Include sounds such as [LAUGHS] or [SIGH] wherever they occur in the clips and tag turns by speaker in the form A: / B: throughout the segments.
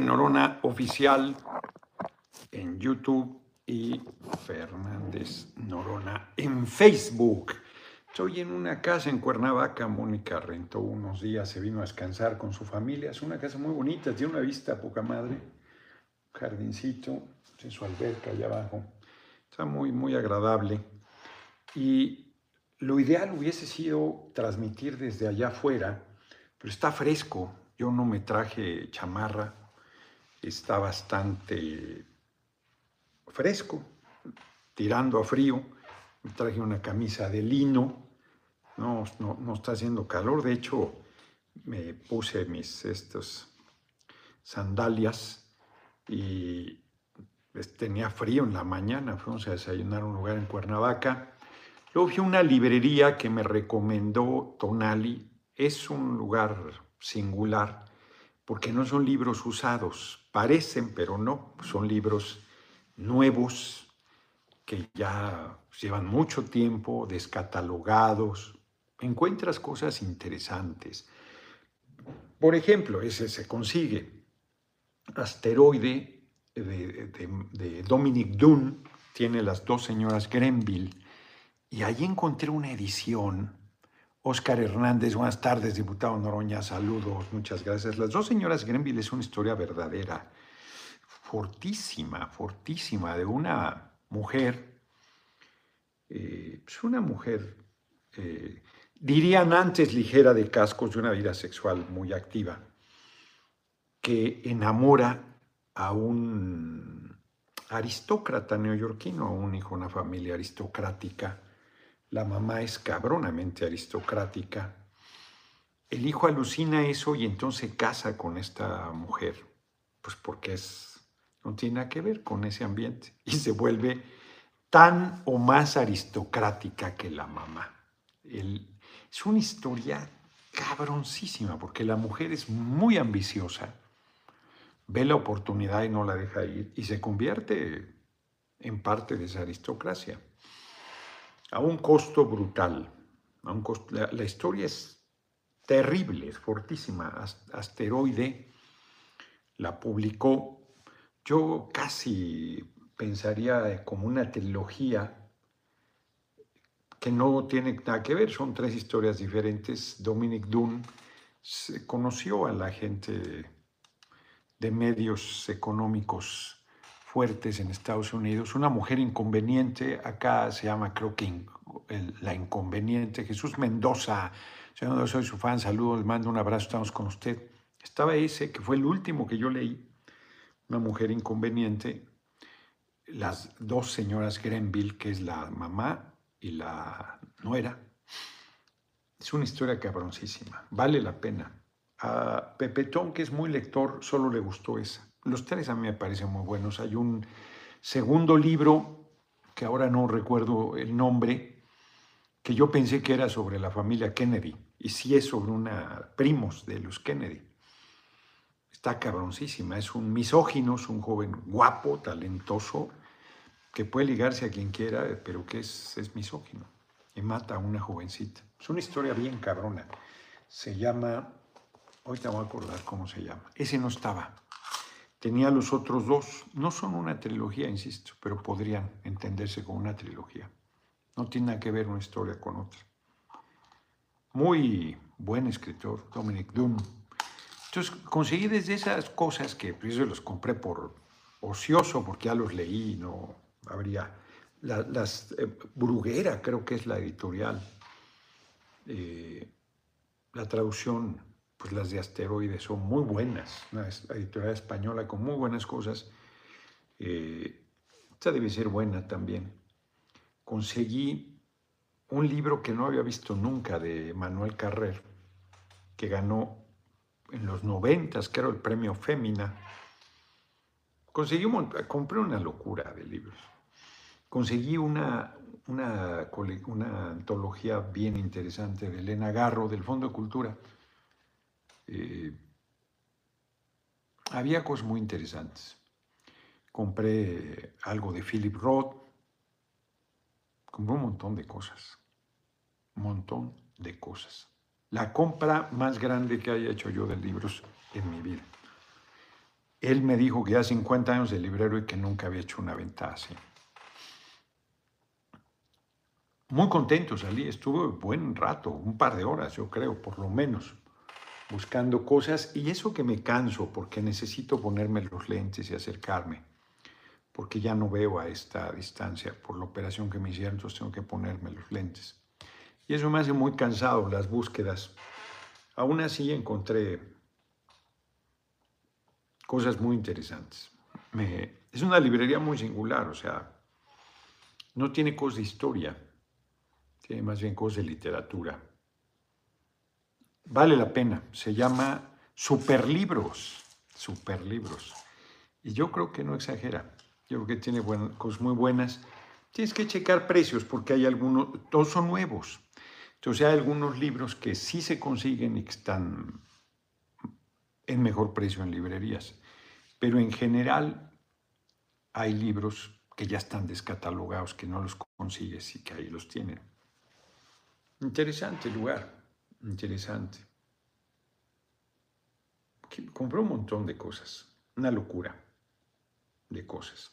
A: Norona Oficial en YouTube y Fernández Norona en Facebook. Estoy en una casa en Cuernavaca, Mónica rentó unos días, se vino a descansar con su familia. Es una casa muy bonita, tiene una vista poca madre, jardincito, en su alberca allá abajo. Está muy, muy agradable. Y lo ideal hubiese sido transmitir desde allá afuera, pero está fresco. Yo no me traje chamarra, está bastante fresco, tirando a frío. Me traje una camisa de lino, no, no, está haciendo calor. De hecho, me puse mis sandalias y pues, tenía frío en la mañana. Fuimos a desayunar a un lugar en Cuernavaca. Luego vi una librería que me recomendó Tonali. Es un lugar singular porque no son libros usados. Parecen, pero no. Son libros nuevos que ya llevan mucho tiempo descatalogados. Encuentras cosas interesantes. Por ejemplo, ese se consigue. Asteroide de, Dominic Dunn, tiene las dos señoras Grenville, y ahí encontré una edición. Oscar Hernández, buenas tardes, diputado Noroña, saludos, muchas gracias. Las dos señoras Grenville es una historia verdadera, fortísima, fortísima, de una mujer, eh, es pues una mujer, eh, dirían antes ligera de cascos, de una vida sexual muy activa, que enamora a un aristócrata neoyorquino, a un hijo de una familia aristocrática. La mamá es cabronamente aristocrática. El hijo alucina eso y entonces casa con esta mujer, pues porque es, no tiene nada que ver con ese ambiente y se vuelve tan o más aristocrática que la mamá. es una historia cabroncísima porque la mujer es muy ambiciosa ve la oportunidad y no la deja ir y se convierte en parte de esa aristocracia. A un costo brutal. la, historia es terrible, es fortísima. Asteroide la publicó. Yo casi pensaría como una trilogía que no tiene nada que ver, son tres historias diferentes. Dominic Dunn conoció a la gente de medios económicos fuertes en Estados Unidos. Una mujer inconveniente, acá se llama creo que la inconveniente, Jesús Mendoza. Señor, soy su fan, saludos, le mando un abrazo, estamos con usted. Estaba ese, que fue el último que yo leí, una mujer inconveniente, las dos señoras Grenville, que es la mamá y la nuera. Es una historia cabroncísima, vale la pena. A Pepetón, que es muy lector, solo le gustó esa. Los tres a mí me parecen muy buenos. Hay un segundo libro, que ahora no recuerdo el nombre, que yo pensé que era sobre la familia Kennedy, y sí es sobre una primos de los Kennedy. Está cabroncísima, es un misógino, es un joven guapo, talentoso, que puede ligarse a quien quiera, pero que es, es misógino y mata a una jovencita. Es una historia bien cabrona. Se llama te voy a acordar cómo se llama. Ese no estaba. Tenía los otros dos. No son una trilogía, insisto, pero podrían entenderse como una trilogía. No tiene nada que ver una historia con otra. Muy buen escritor, Dominic Dunn. Entonces conseguí desde esas cosas que pues, yo los compré por ocioso, porque ya los leí, no habría. las eh, Bruguera, creo que es la editorial. Eh, la traducción pues las de asteroides son muy buenas, una editorial española con muy buenas cosas. Eh, esta debe ser buena también. Conseguí un libro que no había visto nunca de Manuel Carrer, que ganó en los noventas, era el premio Fémina. Conseguí un, compré una locura de libros. Conseguí una, una, una antología bien interesante de Elena Garro del Fondo de Cultura eh, había cosas muy interesantes. Compré algo de Philip Roth, compré un montón de cosas, un montón de cosas. La compra más grande que haya hecho yo de libros en mi vida. Él me dijo que ya 50 años de librero y que nunca había hecho una venta así. Muy contento salí, estuve buen rato, un par de horas yo creo, por lo menos, buscando cosas y eso que me canso porque necesito ponerme los lentes y acercarme, porque ya no veo a esta distancia por la operación que me hicieron, entonces tengo que ponerme los lentes. Y eso me hace muy cansado las búsquedas. Aún así encontré cosas muy interesantes. es una librería muy singular, o sea, no tiene cosas de historia, tiene más bien cosas de literatura. Vale la pena, se llama Superlibros, Superlibros. Y yo creo que no exagera, yo creo que tiene cosas muy buenas. Tienes que checar precios porque hay algunos, todos son nuevos. Entonces hay algunos libros que sí se consiguen y que están en mejor precio en librerías. Pero en general hay libros que ya están descatalogados, que no los consigues y que ahí los tienen. Interesante lugar, interesante. Compró un montón de cosas, una locura de cosas.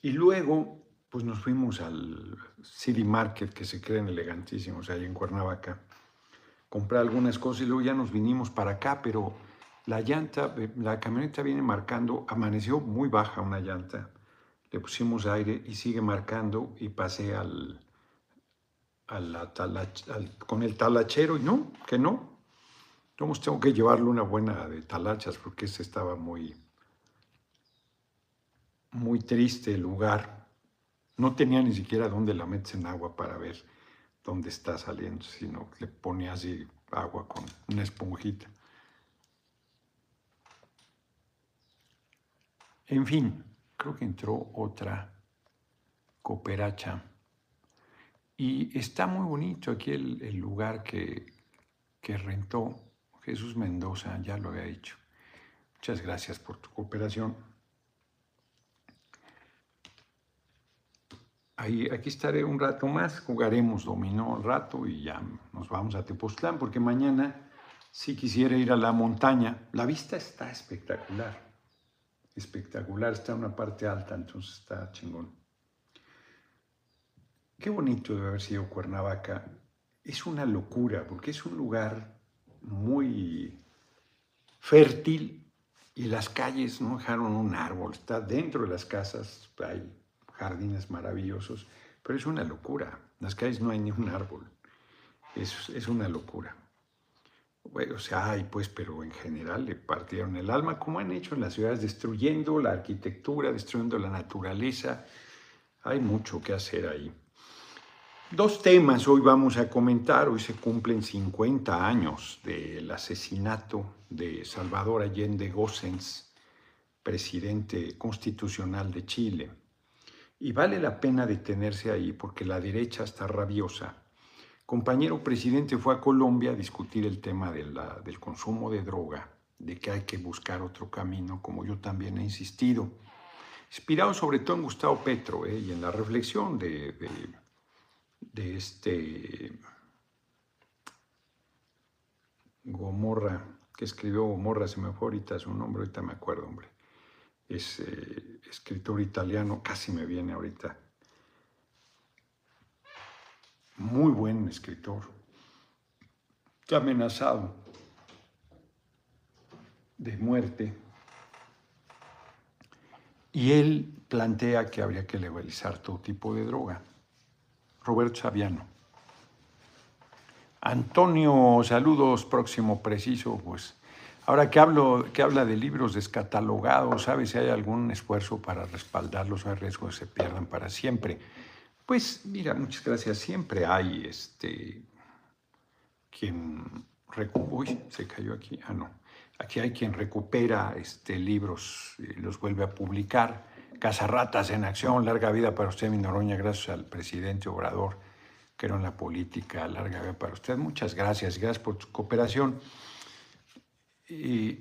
A: Y luego, pues nos fuimos al City Market, que se creen elegantísimos ahí en Cuernavaca, comprar algunas cosas y luego ya nos vinimos para acá, pero la llanta, eh, la camioneta viene marcando, amaneció muy baja una llanta, le pusimos aire y sigue marcando y pasé al, con el talachero y no, que no. Entonces tengo que llevarle una buena de talachas porque ese estaba muy, muy triste el lugar. No tenía ni siquiera dónde la metes en agua para ver dónde está saliendo, sino le ponía así agua con una esponjita. En fin, creo que entró otra cooperacha. Y está muy bonito aquí el, lugar que, que, rentó Jesús Mendoza, ya lo había dicho. Muchas gracias por tu cooperación. Ahí, aquí estaré un rato más, jugaremos dominó un rato y ya nos vamos a Tepoztlán, porque mañana si quisiera ir a la montaña. La vista está espectacular, espectacular, está en una parte alta, entonces está chingón. Qué bonito debe haber sido Cuernavaca. Es una locura, porque es un lugar muy fértil y las calles no dejaron un árbol, está dentro de las casas, hay jardines maravillosos, pero es una locura. En las calles no hay ni un árbol. Es, es una locura. Bueno, o sea, hay pues, pero en general le partieron el alma, como han hecho en las ciudades, destruyendo la arquitectura, destruyendo la naturaleza. Hay mucho que hacer ahí. Dos temas hoy vamos a comentar. Hoy se cumplen 50 años del asesinato de Salvador Allende Gossens, presidente constitucional de Chile. Y vale la pena detenerse ahí porque la derecha está rabiosa. Compañero presidente fue a Colombia a discutir el tema del consumo de droga, de que hay que buscar otro camino, como yo también he insistido. Inspirado sobre todo en Gustavo Petro eh, y en la reflexión de, de, este Gomorra, que escribió Gomorra, se me fue ahorita su nombre, ahorita me acuerdo, hombre es eh, escritor italiano, casi me viene ahorita. Muy buen escritor. Está amenazado de muerte. Y él plantea que habría que legalizar todo tipo de droga. Roberto Saviano. Antonio, saludos, próximo preciso, pues Ahora que, hablo, que habla de libros descatalogados, ¿sabe si hay algún esfuerzo para respaldarlos o hay riesgo de que se pierdan para siempre? Pues mira, muchas gracias. Siempre hay este quien Uy, se cayó aquí. Ah, no. Aquí hay quien recupera este, libros los vuelve a publicar. Casarratas en acción, larga vida para usted, mi Noroña, gracias al presidente Obrador, que era en la política, larga vida para usted. Muchas gracias, gracias por su cooperación. Y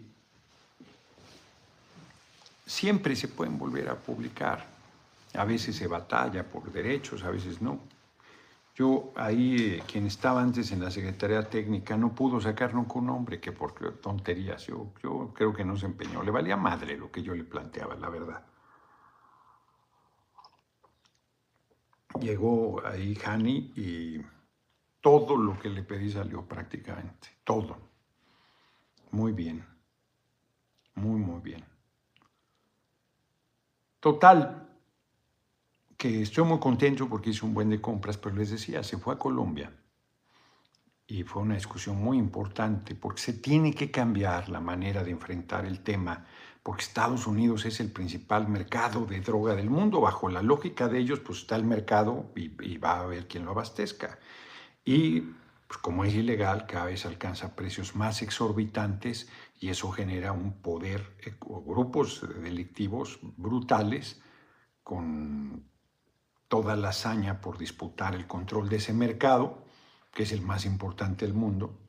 A: siempre se pueden volver a publicar. A veces se batalla por derechos, a veces no. Yo ahí, eh, quien estaba antes en la Secretaría Técnica, no pudo sacar nunca un nombre, que por tonterías, yo, yo creo que no se empeñó. Le valía madre lo que yo le planteaba, la verdad. Llegó ahí Hani y todo lo que le pedí salió prácticamente, todo. Muy bien, muy, muy bien. Total, que estoy muy contento porque hice un buen de compras, pero les decía, se fue a Colombia y fue una discusión muy importante porque se tiene que cambiar la manera de enfrentar el tema, porque Estados Unidos es el principal mercado de droga del mundo. Bajo la lógica de ellos, pues está el mercado y, va a haber quien lo abastezca. Y pues como es ilegal, cada vez alcanza precios más exorbitantes y eso genera un poder, eh, grupos delictivos brutales con toda la hazaña por disputar el control de ese mercado, que es el más importante del mundo,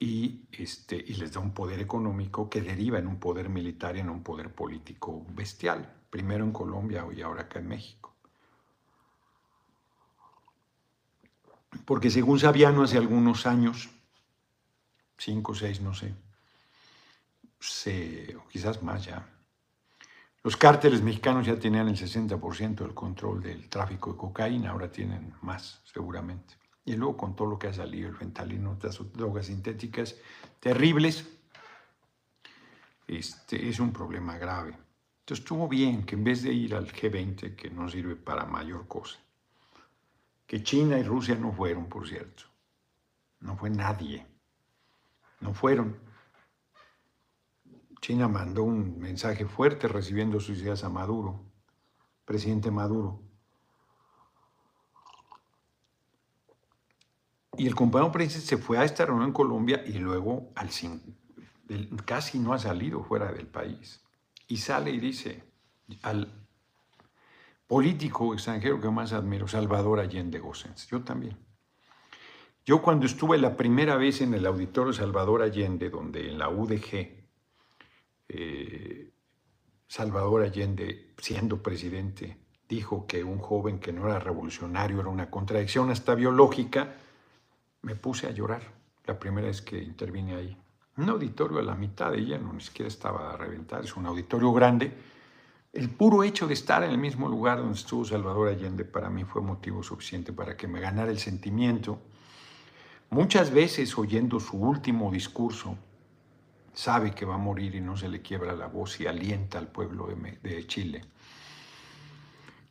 A: y, este, y les da un poder económico que deriva en un poder militar y en un poder político bestial, primero en Colombia y ahora acá en México. Porque según Sabiano hace algunos años, cinco o seis, no sé, se, o quizás más ya, los cárteles mexicanos ya tenían el 60% del control del tráfico de cocaína, ahora tienen más, seguramente. Y luego con todo lo que ha salido, el fentalino, otras drogas sintéticas terribles, este, es un problema grave. Entonces estuvo bien que en vez de ir al G20, que no sirve para mayor cosa, que China y Rusia no fueron, por cierto, no fue nadie, no fueron. China mandó un mensaje fuerte recibiendo sus ideas a Maduro, presidente Maduro. Y el compañero presidente se fue a esta reunión en Colombia y luego al casi no ha salido fuera del país. Y sale y dice al político extranjero que más admiro, Salvador Allende Gossens. Yo también. Yo cuando estuve la primera vez en el auditorio Salvador Allende, donde en la UDG eh, Salvador Allende, siendo presidente, dijo que un joven que no era revolucionario era una contradicción hasta biológica, me puse a llorar la primera vez que intervine ahí. Un auditorio a la mitad de ella, no ni siquiera estaba a reventar, es un auditorio grande. El puro hecho de estar en el mismo lugar donde estuvo Salvador Allende para mí fue motivo suficiente para que me ganara el sentimiento. Muchas veces oyendo su último discurso, sabe que va a morir y no se le quiebra la voz y alienta al pueblo de, Chile.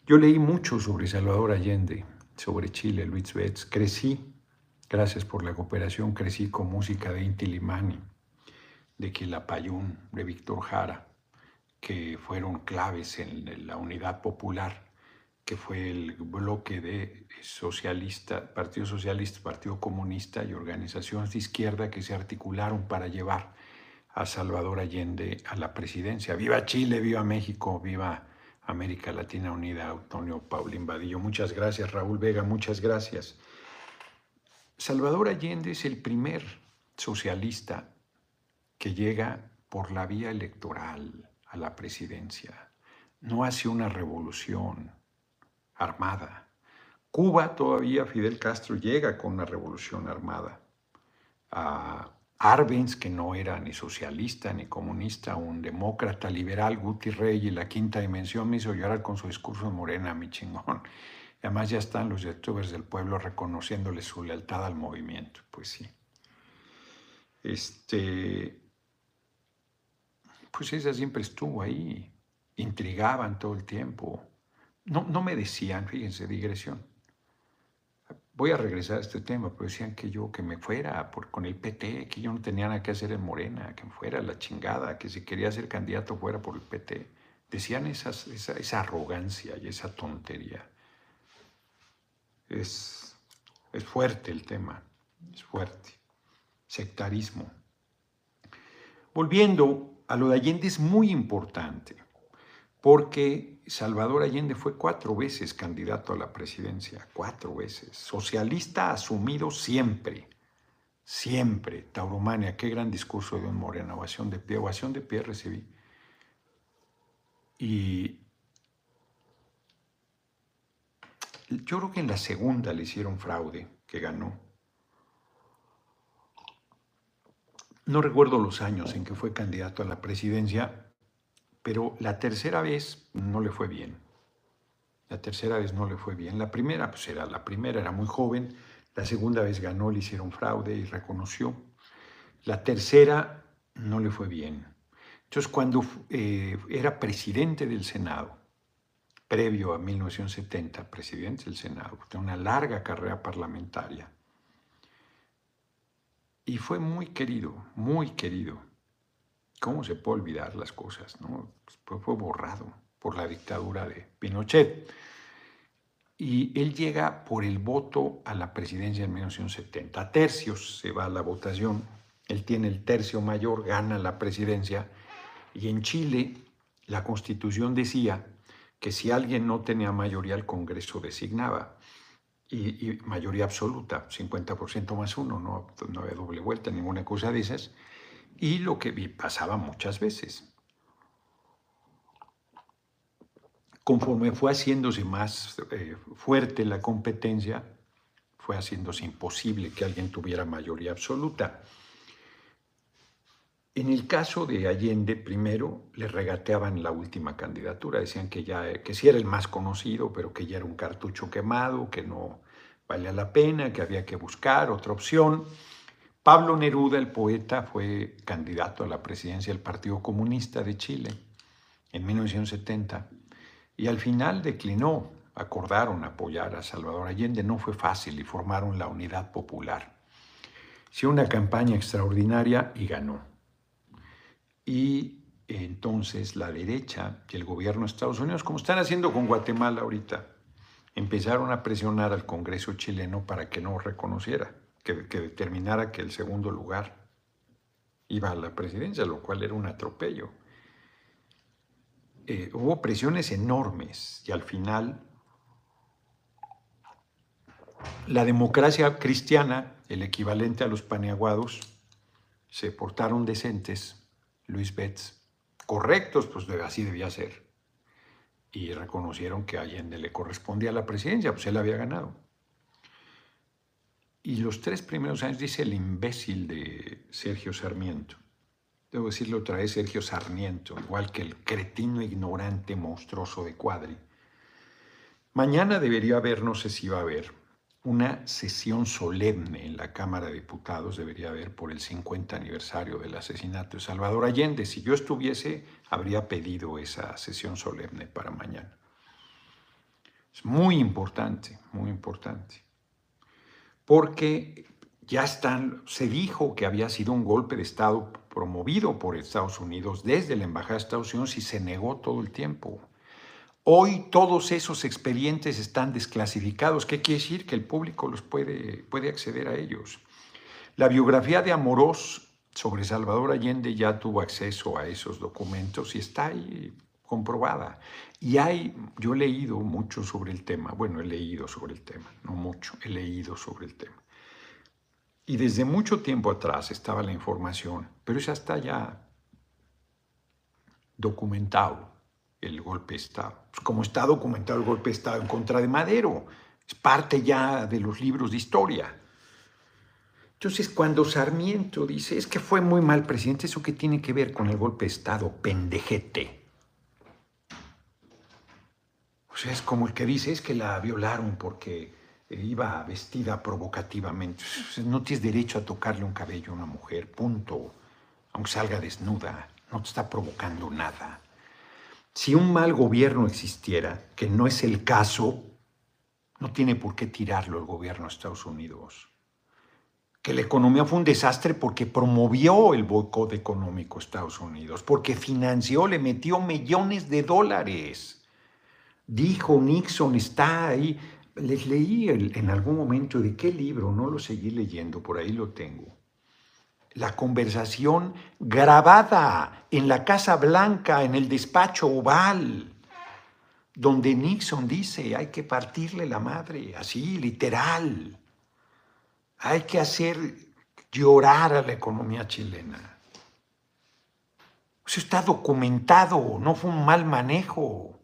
A: Yo leí mucho sobre Salvador Allende, sobre Chile, Luis Betts. Crecí, gracias por la cooperación, crecí con música de Inti Limani, de Quilapayún, de Víctor Jara, que fueron claves en la unidad popular, que fue el bloque de socialista, Partido Socialista, Partido Comunista y organizaciones de izquierda que se articularon para llevar a Salvador Allende a la presidencia. Viva Chile, viva México, viva América Latina Unida, Antonio Paulín Vadillo. Muchas gracias, Raúl Vega, muchas gracias. Salvador Allende es el primer socialista que llega por la vía electoral a la presidencia. No hace una revolución armada. Cuba todavía, Fidel Castro llega con una revolución armada. Arbenz, que no era ni socialista ni comunista, un demócrata liberal, Guti Rey y la quinta dimensión me hizo llorar con su discurso morena, mi chingón. Además ya están los youtubers del pueblo reconociéndole su lealtad al movimiento. Pues sí. Este, pues esa siempre estuvo ahí. Intrigaban todo el tiempo. No, no me decían, fíjense, digresión voy a regresar a este tema, pero decían que yo que me fuera por, con el PT, que yo no tenía nada que hacer en Morena, que me fuera la chingada, que si quería ser candidato fuera por el PT. Decían esas, esa, arrogancia y esa tontería. Es, es fuerte el tema, es fuerte. Sectarismo. Volviendo a lo de Allende es muy importante, porque Salvador Allende fue cuatro veces candidato a la presidencia, cuatro veces. Socialista asumido siempre, siempre. Tauromania, qué gran discurso de un Moreno, ovación de pie, ovación de pie recibí. Y Yo creo que en la segunda le hicieron fraude, que ganó. No recuerdo los años en que fue candidato a la presidencia, pero la tercera vez no le fue bien. La tercera vez no le fue bien. La primera, pues era la primera, era muy joven. La segunda vez ganó, le hicieron fraude y reconoció. La tercera no le fue bien. Entonces, cuando eh, era presidente del Senado, previo a 1970, presidente del Senado, tenía una larga carrera parlamentaria, y fue muy querido, muy querido. ¿Cómo se puede olvidar las cosas? No? Pues fue borrado por la dictadura de Pinochet. Y él llega por el voto a la presidencia en 1970. A tercios se va a la votación. Él tiene el tercio mayor, gana la presidencia. Y en Chile la constitución decía que si alguien no tenía mayoría, el Congreso designaba y, mayoría absoluta, 50% más uno, no, no había doble vuelta, ninguna cosa de esas, y lo que pasaba muchas veces. Conforme fue haciéndose más eh, fuerte la competencia, fue haciéndose imposible que alguien tuviera mayoría absoluta. En el caso de Allende, primero le regateaban la última candidatura, decían que ya que sí era el más conocido, pero que ya era un cartucho quemado, que no valía la pena, que había que buscar otra opción. Pablo Neruda, el poeta, fue candidato a la presidencia del Partido Comunista de Chile en 1970 y al final declinó. Acordaron apoyar a Salvador Allende, no fue fácil y formaron la Unidad Popular. Hizo una campaña extraordinaria y ganó. Y entonces la derecha y el gobierno de Estados Unidos, como están haciendo con Guatemala ahorita, empezaron a presionar al Congreso chileno para que no reconociera, que, determinara que el segundo lugar iba a la presidencia, lo cual era un atropello. Eh, hubo presiones enormes y al final la democracia cristiana, el equivalente a los paneaguados, se portaron decentes Luis Betts, correctos, pues así debía ser. Y reconocieron que a Allende le correspondía la presidencia, pues él había ganado. Y los tres primeros años, dice el imbécil de Sergio Sarmiento, debo decirlo otra vez, Sergio Sarmiento, igual que el cretino ignorante monstruoso de Cuadri. Mañana debería haber, no sé si va a haber, una sesión solemne en la Cámara de Diputados, debería haber por el 50 aniversario del asesinato de Salvador Allende. Si yo estuviese, habría pedido esa sesión solemne para mañana. Es muy importante, muy importante. Porque ya están, se dijo que había sido un golpe de Estado promovido por Estados Unidos desde la Embajada de Estados Unidos y se negó todo el tiempo. Hoy todos esos expedientes están desclasificados. ¿Qué quiere decir? Que el público los puede, puede acceder a ellos. La biografía de Amorós sobre Salvador Allende ya tuvo acceso a esos documentos y está ahí comprobada. Y hay, yo he leído mucho sobre el tema, bueno, he leído sobre el tema, no mucho, he leído sobre el tema. Y desde mucho tiempo atrás estaba la información, pero ya está ya documentado el golpe Estado. Pues, como está documentado el golpe de Estado en contra de Madero, es parte ya de los libros de historia. Entonces, cuando Sarmiento dice, es que fue muy mal presidente, ¿eso qué tiene que ver con el golpe de Estado? Pendejete. O sea, es como el que dice, es que la violaron porque iba vestida provocativamente. No tienes derecho a tocarle un cabello a una mujer, punto. Aunque salga desnuda, no te está provocando nada. Si un mal gobierno existiera, que no es el caso, no tiene por qué tirarlo el gobierno de Estados Unidos. Que la economía fue un desastre porque promovió el boicot económico a Estados Unidos, porque financió, le metió millones de dólares. Dijo Nixon, está ahí. Les leí en algún momento de qué libro, no lo seguí leyendo, por ahí lo tengo la conversación grabada en la Casa Blanca, en el despacho oval, donde Nixon dice, hay que partirle la madre, así, literal. Hay que hacer llorar a la economía chilena. Eso está documentado, no fue un mal manejo.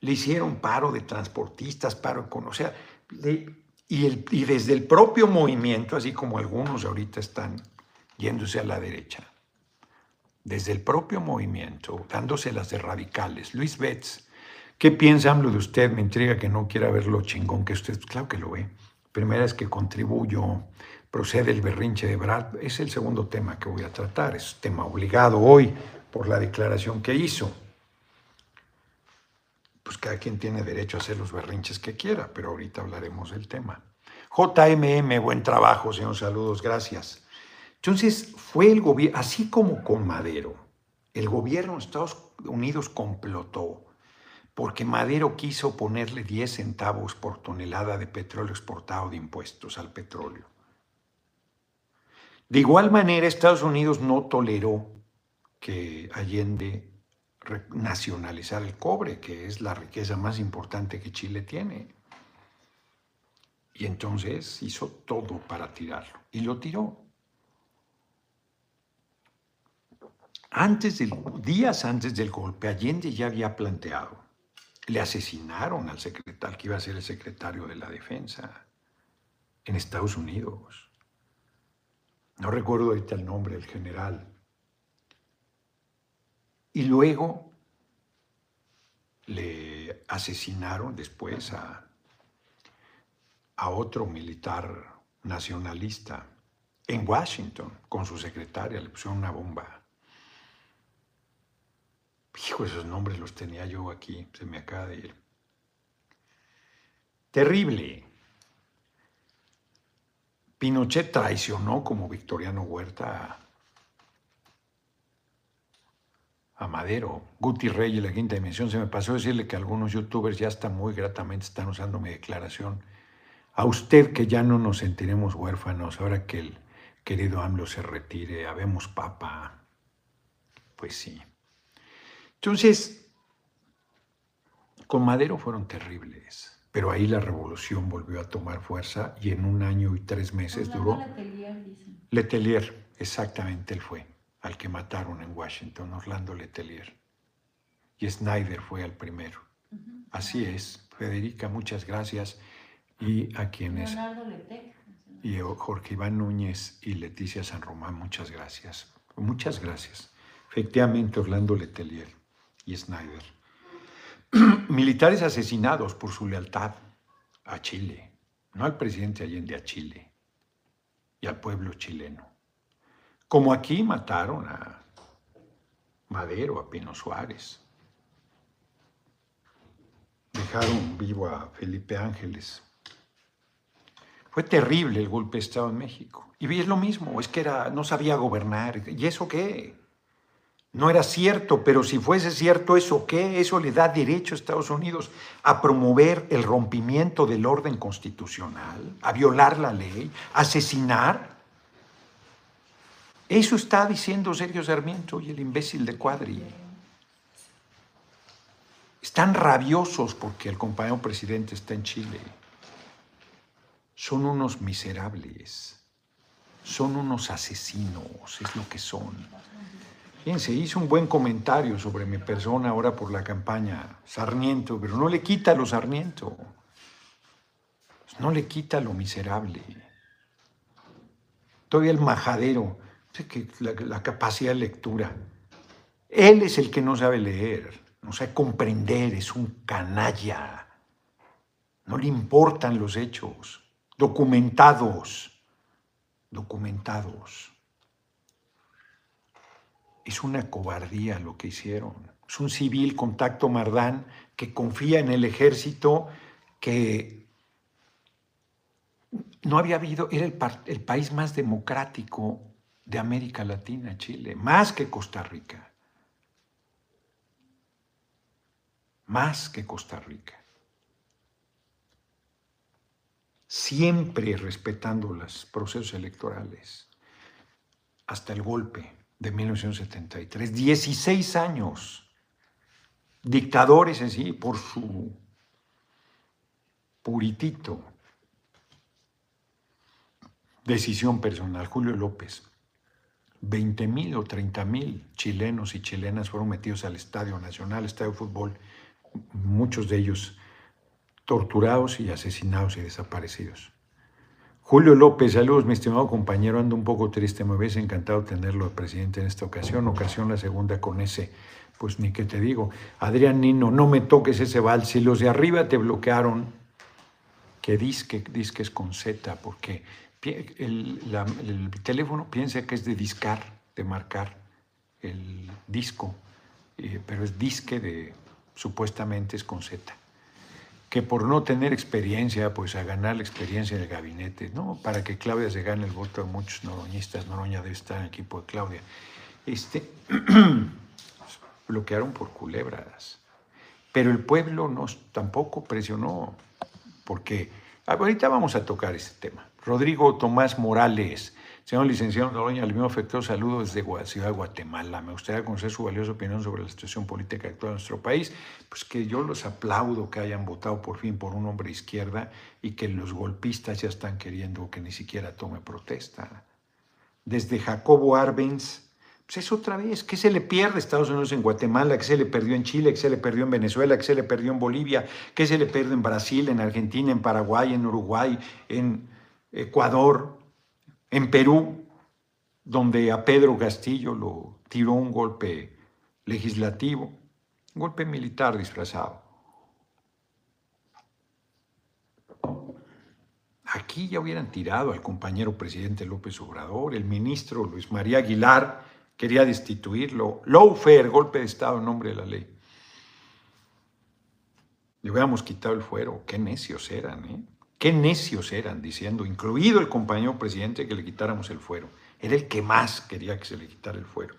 A: Le hicieron paro de transportistas, paro con, o sea, y, desde el propio movimiento, así como algunos ahorita están yéndose a la derecha, desde el propio movimiento, dándoselas de radicales. Luis Betts, ¿qué piensa AMLO de usted? Me intriga que no quiera ver lo chingón que usted, claro que lo ve. Primera es que contribuyo, procede el berrinche de Brad, es el segundo tema que voy a tratar, es tema obligado hoy por la declaración que hizo. Pues cada quien tiene derecho a hacer los berrinches que quiera, pero ahorita hablaremos del tema. JMM, buen trabajo, señor, saludos, gracias. Entonces, fue el gobierno, así como con Madero, el gobierno de Estados Unidos complotó porque Madero quiso ponerle 10 centavos por tonelada de petróleo exportado de impuestos al petróleo. De igual manera, Estados Unidos no toleró que Allende nacionalizara el cobre, que es la riqueza más importante que Chile tiene. Y entonces hizo todo para tirarlo. Y lo tiró. Antes del, días antes del golpe, Allende ya había planteado, le asesinaron al secretario, que iba a ser el secretario de la defensa en Estados Unidos. No recuerdo ahorita el nombre del general. Y luego le asesinaron después a, a otro militar nacionalista en Washington con su secretaria, le pusieron una bomba. Hijo, esos nombres los tenía yo aquí, se me acaba de ir. Terrible. Pinochet traicionó como Victoriano Huerta a, Madero. Guti Rey y la quinta dimensión. Se me pasó decirle que algunos youtubers ya están muy gratamente están usando mi declaración. A usted que ya no nos sentiremos huérfanos, ahora que el querido AMLO se retire, habemos papa. Pues sí. Entonces, con Madero fueron terribles, pero ahí la revolución volvió a tomar fuerza y en un año y tres meses duró. Letelier, Letelier, exactamente él fue, al que mataron en Washington, Orlando Letelier. Y Snyder fue el primero. Así es, Federica, muchas gracias. Y a quienes... Y Jorge Iván Núñez y Leticia San Román, muchas gracias. Muchas gracias. Efectivamente, Orlando Letelier y Snyder. [CLEARS THROAT] Militares asesinados por su lealtad a Chile, no al presidente Allende, a Chile y al pueblo chileno. Como aquí mataron a Madero, a Pino Suárez. Dejaron vivo a Felipe Ángeles. Fue terrible el golpe de Estado en México. Y es lo mismo, es que era, no sabía gobernar. ¿Y eso qué? No era cierto, pero si fuese cierto, ¿eso qué? Eso le da derecho a Estados Unidos a promover el rompimiento del orden constitucional, a violar la ley, a asesinar. Eso está diciendo Sergio Sarmiento y el imbécil de Cuadri. Están rabiosos porque el compañero presidente está en Chile. Son unos miserables, son unos asesinos, es lo que son. Fíjense, hizo un buen comentario sobre mi persona ahora por la campaña Sarniento, pero no le quita lo Sarniento. No le quita lo miserable. Todavía el majadero, la, la capacidad de lectura. Él es el que no sabe leer, no sabe comprender, es un canalla. No le importan los hechos, documentados, documentados. Es una cobardía lo que hicieron. Es un civil contacto Mardán que confía en el ejército que no había habido, era el, el país más democrático de América Latina, Chile, más que Costa Rica. Más que Costa Rica. Siempre respetando los procesos electorales, hasta el golpe de 1973. 16 años. Dictadores en sí, por su puritito. Decisión personal. Julio López. 20 mil o 30 mil chilenos y chilenas fueron metidos al Estadio Nacional, Estadio de Fútbol, muchos de ellos torturados y asesinados y desaparecidos. Julio López, saludos, mi estimado compañero, ando un poco triste, me hubiese encantado tenerlo de presidente en esta ocasión, ocasión la segunda con ese, pues ni qué te digo. Adrián Nino, no me toques ese vals, si los de arriba te bloquearon, que disque, disque es con Z, porque el, el teléfono piensa que es de discar, de marcar el disco, eh, pero es disque de, supuestamente es con Z que por no tener experiencia, pues a ganar la experiencia del gabinete, ¿no? Para que Claudia se gane el voto de muchos noroñistas, Noroña debe estar en el equipo de Claudia. Este, [CLEARS THROAT] bloquearon por culebras. Pero el pueblo nos tampoco presionó, porque ahorita vamos a tocar ese tema. Rodrigo Tomás Morales, Señor licenciado Noroña, el mismo afectuoso saludo desde Ciudad de Guatemala. Me gustaría conocer su valiosa opinión sobre la situación política actual de nuestro país. Pues que yo los aplaudo que hayan votado por fin por un hombre izquierda y que los golpistas ya están queriendo que ni siquiera tome protesta. Desde Jacobo Arbenz, pues es otra vez, ¿qué se le pierde a Estados Unidos en Guatemala? ¿Qué se le perdió en Chile? ¿Qué se le perdió en Venezuela? ¿Qué se le perdió en Bolivia? ¿Qué se le perdió en Brasil, en Argentina, en Paraguay, en Uruguay, en Ecuador? En Perú, donde a Pedro Castillo lo tiró un golpe legislativo, un golpe militar disfrazado. Aquí ya hubieran tirado al compañero presidente López Obrador, el ministro Luis María Aguilar quería destituirlo. Lawfare, golpe de Estado en nombre de la ley. Le hubiéramos quitado el fuero, qué necios eran, ¿eh? Qué necios eran diciendo, incluido el compañero presidente, que le quitáramos el fuero. Era el que más quería que se le quitara el fuero.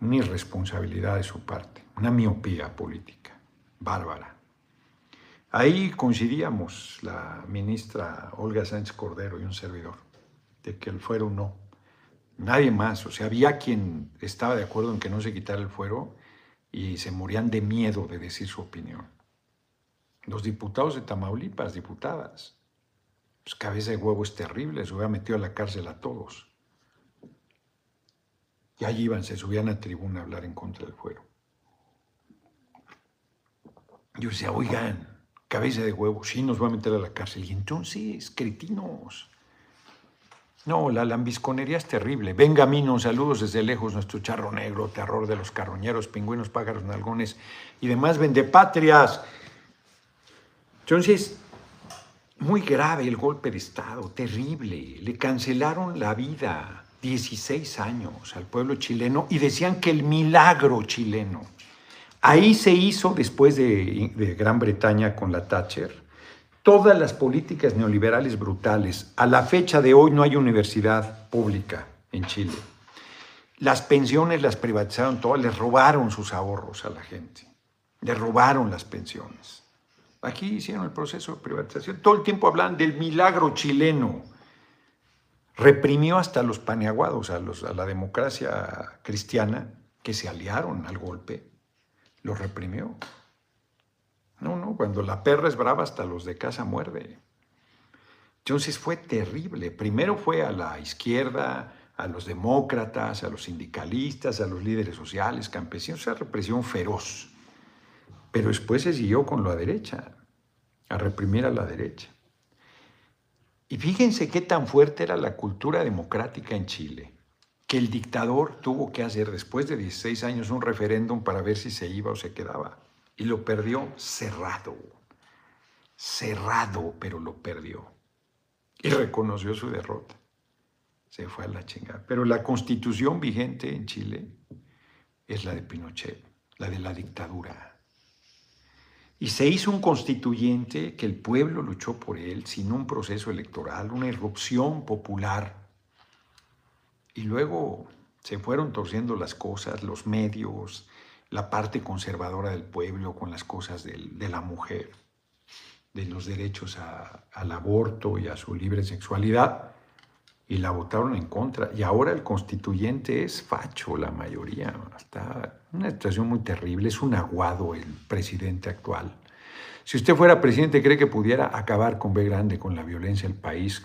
A: Una irresponsabilidad de su parte, una miopía política, bárbara. Ahí coincidíamos la ministra Olga Sánchez Cordero y un servidor, de que el fuero no. Nadie más, o sea, había quien estaba de acuerdo en que no se quitara el fuero y se morían de miedo de decir su opinión. Los diputados de Tamaulipas, diputadas, pues cabeza de huevo es terrible, se hubiera metido a la cárcel a todos. Y allí iban, se subían a tribuna a hablar en contra del fuero. Yo decía, oigan, cabeza de huevo, sí nos va a meter a la cárcel. Y entonces, cretinos. No, la lambisconería es terrible. Venga, Mino, saludos desde lejos, nuestro charro negro, terror de los carroñeros, pingüinos, pájaros, nalgones y demás vendepatrias. Entonces, muy grave el golpe de Estado, terrible. Le cancelaron la vida 16 años al pueblo chileno y decían que el milagro chileno. Ahí se hizo, después de, Gran Bretaña con la Thatcher, todas las políticas neoliberales brutales. A la fecha de hoy no hay universidad pública en Chile. Las pensiones las privatizaron todas, les robaron sus ahorros a la gente, les robaron las pensiones. Aquí hicieron el proceso de privatización. Todo el tiempo hablan del milagro chileno. Reprimió hasta los paneaguados, a, la democracia cristiana, que se aliaron al golpe. Los reprimió. No, no, cuando la perra es brava, hasta los de casa muerde. Entonces fue terrible. Primero fue a la izquierda, a los demócratas, a los sindicalistas, a los líderes sociales, campesinos, esa represión feroz. Pero después se siguió con la derecha, a reprimir a la derecha. Y fíjense qué tan fuerte era la cultura democrática en Chile, que el dictador tuvo que hacer después de 16 años un referéndum para ver si se iba o se quedaba. Y lo perdió cerrado, cerrado, pero lo perdió. Y reconoció su derrota. Se fue a la chingada. Pero la constitución vigente en Chile es la de Pinochet, la de la dictadura. Y se hizo un constituyente que el pueblo luchó por él sin un proceso electoral, una irrupción popular. Y luego se fueron torciendo las cosas, los medios, la parte conservadora del pueblo con las cosas de, la mujer, de los derechos al aborto y a su libre sexualidad, y la votaron en contra. Y ahora el constituyente es facho, la mayoría. Está una situación muy terrible, es un aguado el presidente actual. Si usted fuera presidente, ¿cree que pudiera acabar con B grande, con la violencia del país?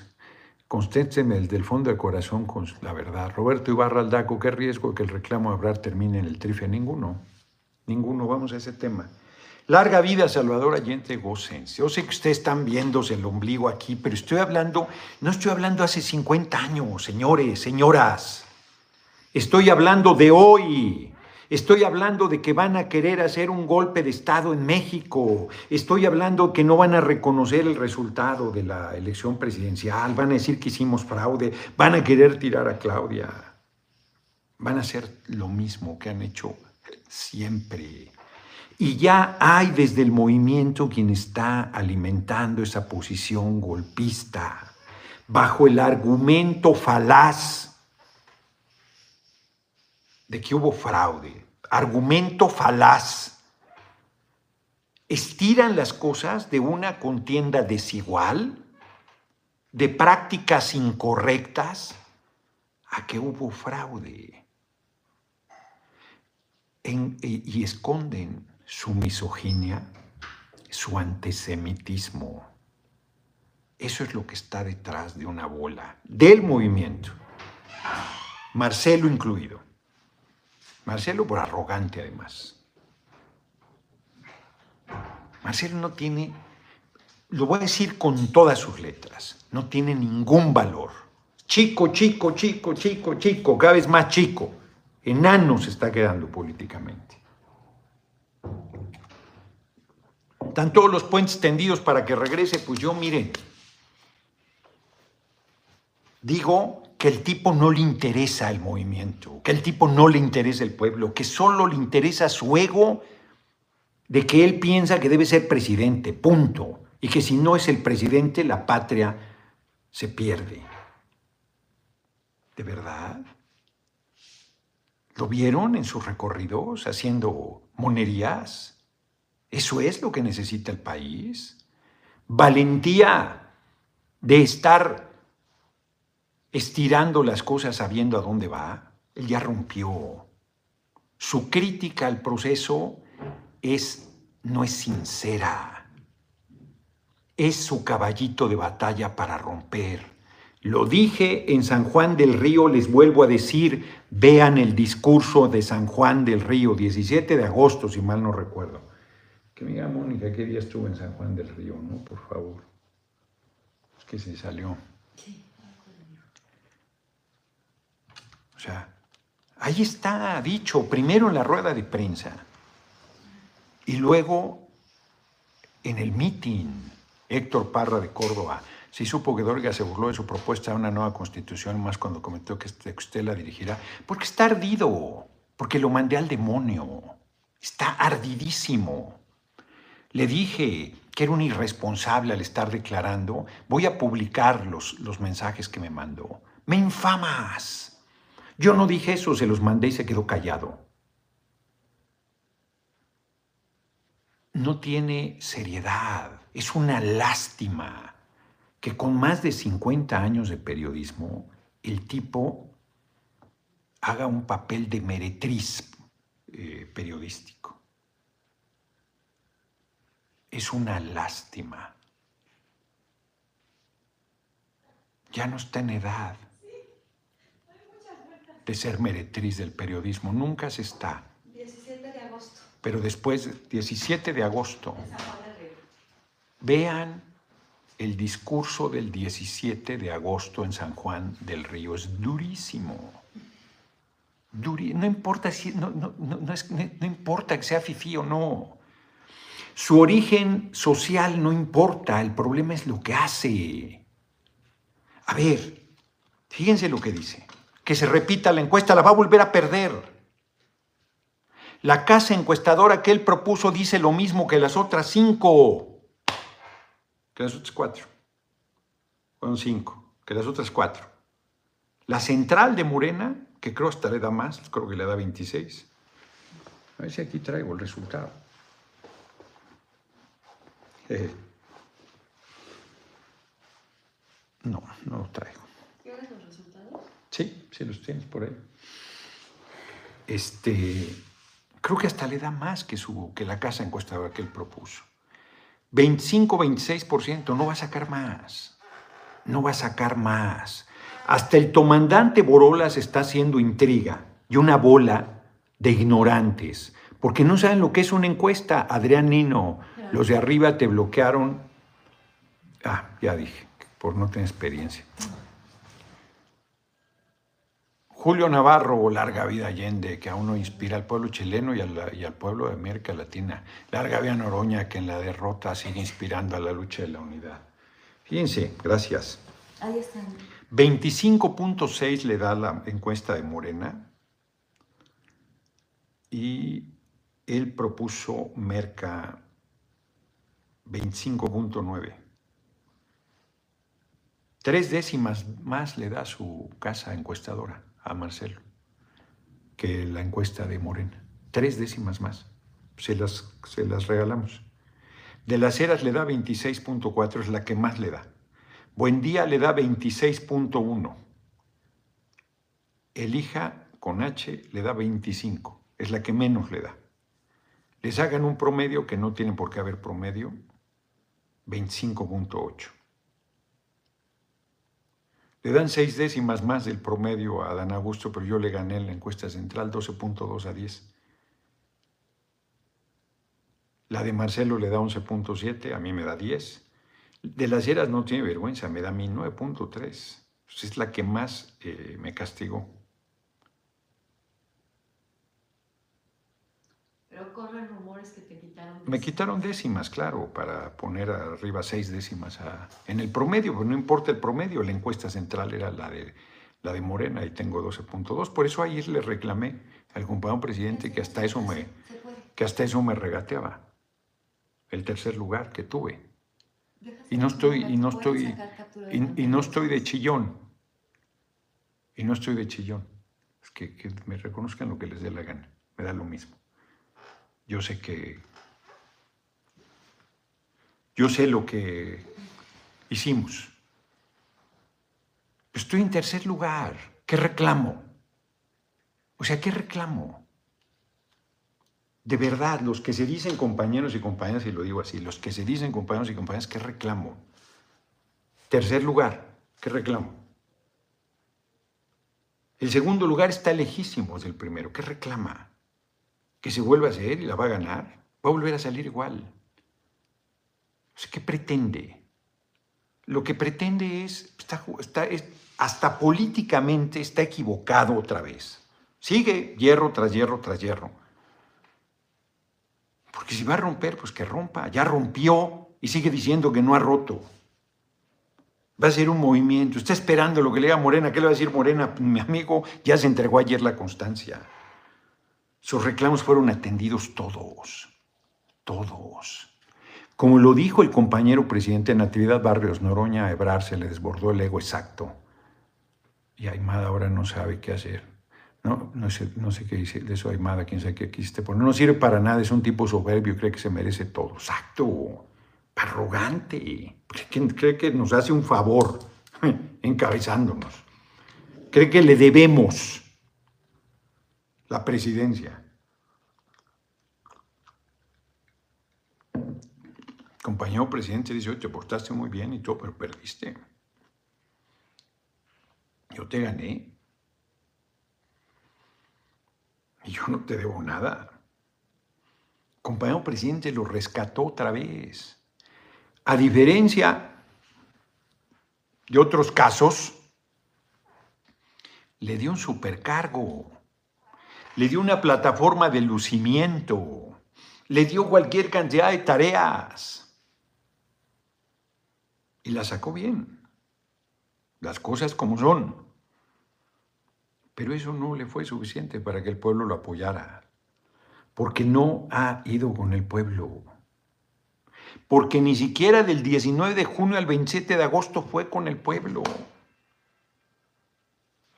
A: Consténteme desde el fondo del corazón con la verdad. Roberto Ibarra Aldaco, ¿qué riesgo que el reclamo de Abrar termine en el trife? Ninguno. Ninguno. Vamos a ese tema. Larga vida, Salvador Allende Gossens. Yo sé que ustedes están viéndose el ombligo aquí, pero estoy hablando, no estoy hablando hace 50 años, señores, señoras. Estoy hablando de hoy. Estoy hablando de que van a querer hacer un golpe de Estado en México. Estoy hablando que no van a reconocer el resultado de la elección presidencial. Van a decir que hicimos fraude. Van a querer tirar a Claudia. Van a hacer lo mismo que han hecho siempre. Y ya hay desde el movimiento quien está alimentando esa posición golpista, bajo el argumento falaz de que hubo fraude, argumento falaz. Estiran las cosas de una contienda desigual, de prácticas incorrectas, a que hubo fraude. y esconden su misoginia, su antisemitismo. Eso es lo que está detrás de una bola, del movimiento. Marcelo incluido. Marcelo por arrogante además. Marcelo no tiene, lo voy a decir con todas sus letras, no tiene ningún valor. Chico, chico, chico, chico, chico, cada vez más chico. Enano se está quedando políticamente. Están todos los puentes tendidos para que regrese, pues yo, miren, digo que el tipo no le interesa el movimiento, que el tipo no le interesa el pueblo, que solo le interesa su ego de que él piensa que debe ser presidente, punto. Y que si no es el presidente, la patria se pierde. ¿De verdad? ¿Lo vieron en sus recorridos haciendo monerías? ¿Eso es lo que necesita el país? Valentía de estar estirando las cosas sabiendo a dónde va. Él ya rompió. Su crítica al proceso es, no es sincera. Es su caballito de batalla para romper. Lo dije en San Juan del Río, les vuelvo a decir, vean el discurso de San Juan del Río, 17 de agosto, si mal no recuerdo. Que me diga Mónica qué día estuvo en San Juan del Río, ¿no? Por favor. Es que se salió. O sea, ahí está dicho, primero en la rueda de prensa y luego en el meeting, Héctor Parra de Córdoba. Si supo que Dorga se burló de su propuesta de una nueva constitución, más cuando comentó que usted la dirigirá, porque está ardido, porque lo mandé al demonio, está ardidísimo. Le dije que era un irresponsable al estar declarando, voy a publicar los, los mensajes que me mandó. Me infamas. Yo no dije eso, se los mandé y se quedó callado. No tiene seriedad, es una lástima que con más de 50 años de periodismo el tipo haga un papel de meretriz eh, periodístico. Es una lástima. Ya no está en edad de ser meretriz del periodismo, nunca se está. 17 de agosto. Pero después, 17 de agosto, vean el discurso del 17 de agosto en San Juan del Río es durísimo. no, importa si, no, importa que sea fifí o no. Su origen social no importa, el problema es lo que hace. A ver, fíjense lo que dice. Que se repita la encuesta, la va a volver a perder. La casa encuestadora que él propuso dice lo mismo que las otras cinco que las otras cuatro. Fueron cinco, que las otras cuatro. La central de Morena, que creo hasta le da más, creo que le da 26. A ver si aquí traigo el resultado. Eh, no, no lo traigo. Sí, sí los tienes por ahí. Este, creo que hasta le da más que, su, que la casa encuestadora que él propuso. 25-26%, no va a sacar más. No va a sacar más. Hasta el comandante Borolas está haciendo intriga y una bola de ignorantes porque no saben lo que es una encuesta. Adrián Nino, los de arriba te bloquearon. Ah, ya dije, por no tener experiencia. Julio Navarro, larga vida Allende, que aún no inspira al pueblo chileno y, al pueblo de América Latina. Larga vida Noroña, que en la derrota sigue inspirando a la lucha de la unidad. Fíjense, gracias.
B: Ahí están.
A: 25.6 le da la encuesta de Morena y él propuso Merca 25.9. Tres décimas más le da su casa encuestadora a Marcelo que la encuesta de Morena. Tres décimas más. Se las, se las regalamos. De las eras le da 26.4, es la que más le da. Buen día le da 26.1. Elija con H le da 25, es la que menos le da. Les hagan un promedio que no tienen por qué haber promedio, 25.8. Le dan seis décimas más del promedio a Dan Augusto, pero yo le gané en la encuesta central 12.2 a 10. La de Marcelo le da 11.7, a mí me da 10. De las Heras no tiene vergüenza, me da mí 9.3. Pues es la que más eh, me castigó.
B: Pero corren rumores que te quitaron décimas.
A: Me quitaron décimas, claro, para poner arriba seis décimas en el promedio, pero no importa el promedio, la encuesta central era la de, la de Morena y tengo 12.2. Por eso ayer le reclamé al compañero presidente que hasta eso me, que hasta eso me regateaba. El tercer lugar que tuve. Y no estoy, y no estoy, y, no estoy de chillón. Y no estoy de chillón. Es que, que me reconozcan lo que les dé la gana. Me da lo mismo. Yo sé que. Yo sé lo que hicimos. Estoy en tercer lugar. ¿Qué reclamo? O sea, ¿qué reclamo? De verdad, los que se dicen compañeros y compañeras, y lo digo así, los que se dicen compañeros y compañeras, ¿qué reclamo? Tercer lugar, ¿qué reclamo? El segundo lugar está lejísimo del primero, ¿qué reclama? que se vuelva a hacer y la va a ganar, va a volver a salir igual. ¿Qué pretende? Lo que pretende es, está, hasta políticamente está equivocado otra vez. Sigue hierro tras hierro tras hierro. Porque si va a romper, pues que rompa. Ya rompió y sigue diciendo que no ha roto. Va a ser un movimiento. Está esperando lo que le diga Morena. ¿Qué le va a decir Morena? Mi amigo ya se entregó ayer la constancia. Sus reclamos fueron atendidos todos, todos. Como lo dijo el compañero presidente de Natividad Barrios Noroña, a Ebrar se le desbordó el ego exacto. Y Aymada ahora no sabe qué hacer. No, no, sé, qué dice de eso Aymada, quién sabe qué quisiste poner. No sirve para nada, es un tipo soberbio, cree que se merece todo. Exacto, arrogante. Cree que nos hace un favor [LAUGHS] encabezándonos. Cree que le debemos la presidencia. Compañero presidente dice, te portaste muy bien y todo, pero perdiste. Yo te gané. Y yo no te debo nada. compañero presidente lo rescató otra vez. A diferencia de otros casos, le dio un supercargo le dio una plataforma de lucimiento, le dio cualquier cantidad de tareas y la sacó bien. Las cosas como son. Pero eso no le fue suficiente para que el pueblo lo apoyara, porque no ha ido con el pueblo. Porque ni siquiera del 19 de junio al 27 de agosto fue con el pueblo.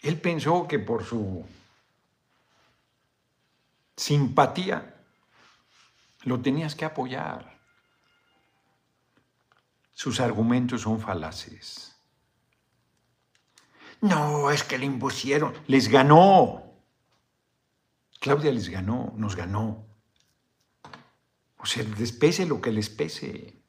A: Él pensó que por su simpatía, lo tenías que apoyar. Sus argumentos son falaces. No, es que le impusieron. Les ganó. Claudia les ganó, nos ganó. O sea, les pese lo que les pese.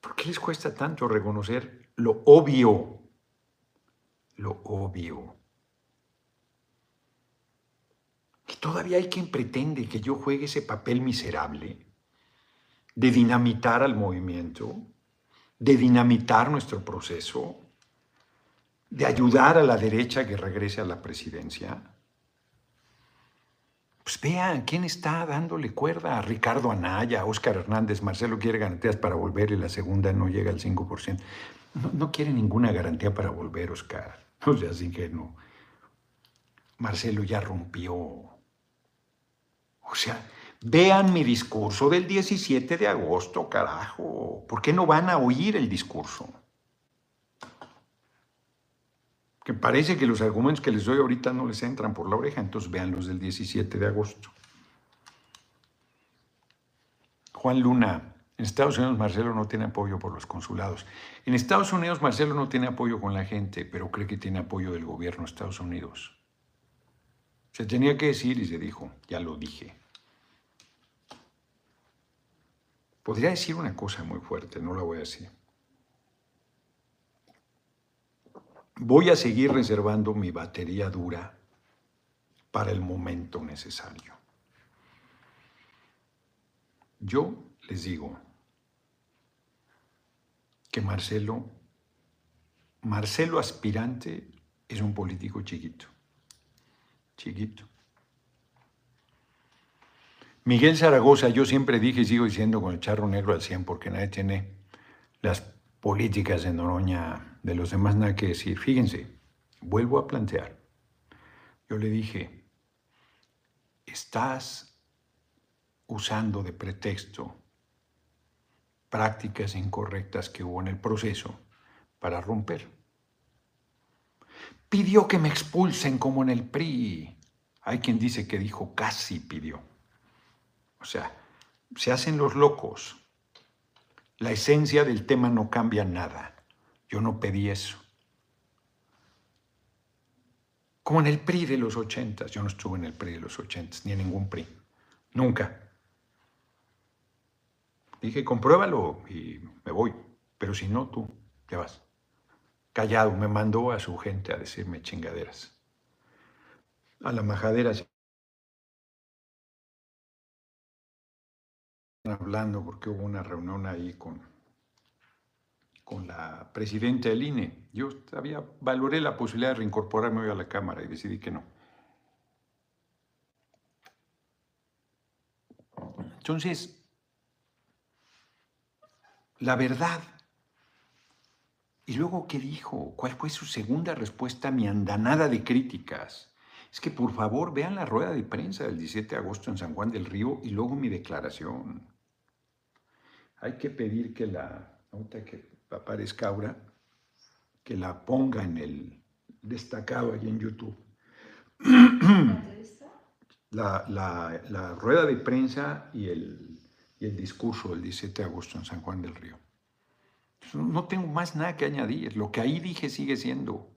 A: ¿Por qué les cuesta tanto reconocer lo obvio? lo obvio. Todavía hay quien pretende que yo juegue ese papel miserable de dinamitar al movimiento, de dinamitar nuestro proceso, de ayudar a la derecha que regrese a la presidencia. Pues vean quién está dándole cuerda a Ricardo Anaya, Óscar Hernández, Marcelo quiere garantías para volver y la segunda no llega al 5%. No, no quiere ninguna garantía para volver, Óscar. No seas ingenuo. Marcelo ya rompió. O sea, vean mi discurso del 17 de agosto, carajo. ¿Por qué no van a oír el discurso? Que parece que los argumentos que les doy ahorita no les entran por la oreja, entonces vean los del 17 de agosto. Juan Luna, en Estados Unidos Marcelo no tiene apoyo por los consulados. En Estados Unidos Marcelo no tiene apoyo con la gente, pero cree que tiene apoyo del gobierno de Estados Unidos. Se tenía que decir y se dijo, ya lo dije. Podría decir una cosa muy fuerte, no la voy a decir. Voy a seguir reservando mi batería dura para el momento necesario. Yo les digo que Marcelo, Marcelo aspirante es un político chiquito chiquito. Miguel Zaragoza, yo siempre dije y sigo diciendo con el charro negro al 100 porque nadie tiene las políticas de Noroña de los demás nada que decir. Fíjense, vuelvo a plantear. Yo le dije, estás usando de pretexto prácticas incorrectas que hubo en el proceso para romper pidió que me expulsen como en el PRI. Hay quien dice que dijo casi pidió. O sea, se hacen los locos. La esencia del tema no cambia nada. Yo no pedí eso. Como en el PRI de los ochentas. Yo no estuve en el PRI de los ochentas, ni en ningún PRI. Nunca. Dije, compruébalo y me voy. Pero si no, tú te vas callado, me mandó a su gente a decirme chingaderas. A la majadera hablando porque hubo una reunión ahí con, con la presidenta del INE. Yo había, valoré la posibilidad de reincorporarme hoy a la Cámara y decidí que no. Entonces, la verdad y luego, ¿qué dijo? ¿Cuál fue su segunda respuesta a mi andanada de críticas? Es que por favor vean la rueda de prensa del 17 de agosto en San Juan del Río y luego mi declaración. Hay que pedir que la, nota que aparezca ahora, que la ponga en el destacado ahí en YouTube. La, la, rueda de prensa y el, y el discurso del 17 de agosto en San Juan del Río. No tengo más nada que añadir. Lo que ahí dije sigue siendo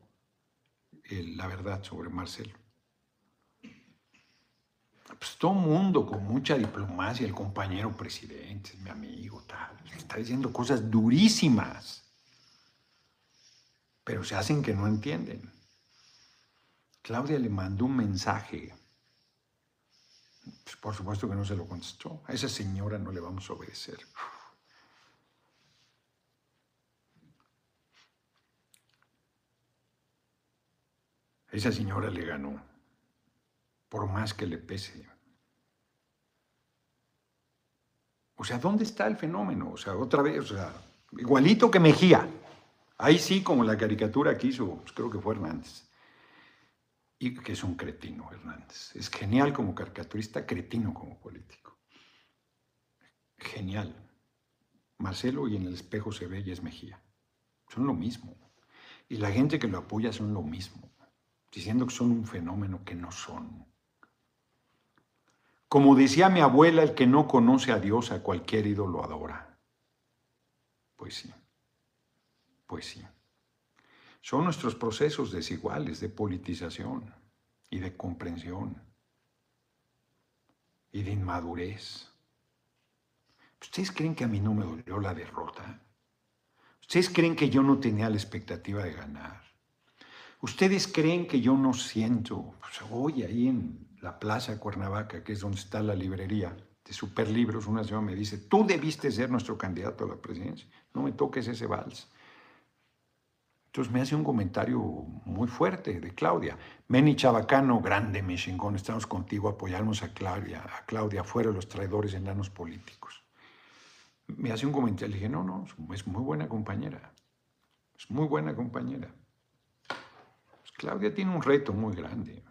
A: la verdad sobre Marcelo. Pues todo mundo con mucha diplomacia, el compañero presidente, mi amigo, tal, está diciendo cosas durísimas, pero se hacen que no entienden. Claudia le mandó un mensaje. Pues por supuesto que no se lo contestó. A esa señora no le vamos a obedecer. Esa señora le ganó, por más que le pese. O sea, ¿dónde está el fenómeno? O sea, otra vez, o sea, igualito que Mejía. Ahí sí, como la caricatura que hizo, pues creo que fue Hernández. Y que es un cretino, Hernández. Es genial como caricaturista, cretino como político. Genial. Marcelo y en el espejo se ve y es Mejía. Son lo mismo. Y la gente que lo apoya son lo mismo diciendo que son un fenómeno que no son. Como decía mi abuela, el que no conoce a Dios a cualquier ídolo adora. Pues sí, pues sí. Son nuestros procesos desiguales de politización y de comprensión y de inmadurez. ¿Ustedes creen que a mí no me dolió la derrota? ¿Ustedes creen que yo no tenía la expectativa de ganar? ¿Ustedes creen que yo no siento? Pues hoy ahí en la Plaza Cuernavaca, que es donde está la librería de Superlibros, una señora me dice, tú debiste ser nuestro candidato a la presidencia, no me toques ese vals. Entonces me hace un comentario muy fuerte de Claudia. Meni Chabacano, grande, mi chingón, estamos contigo, apoyarnos a Claudia, a Claudia, fuera los traidores enanos políticos. Me hace un comentario, le dije, no, no, es muy buena compañera, es muy buena compañera. Claudia tiene un reto muy grande.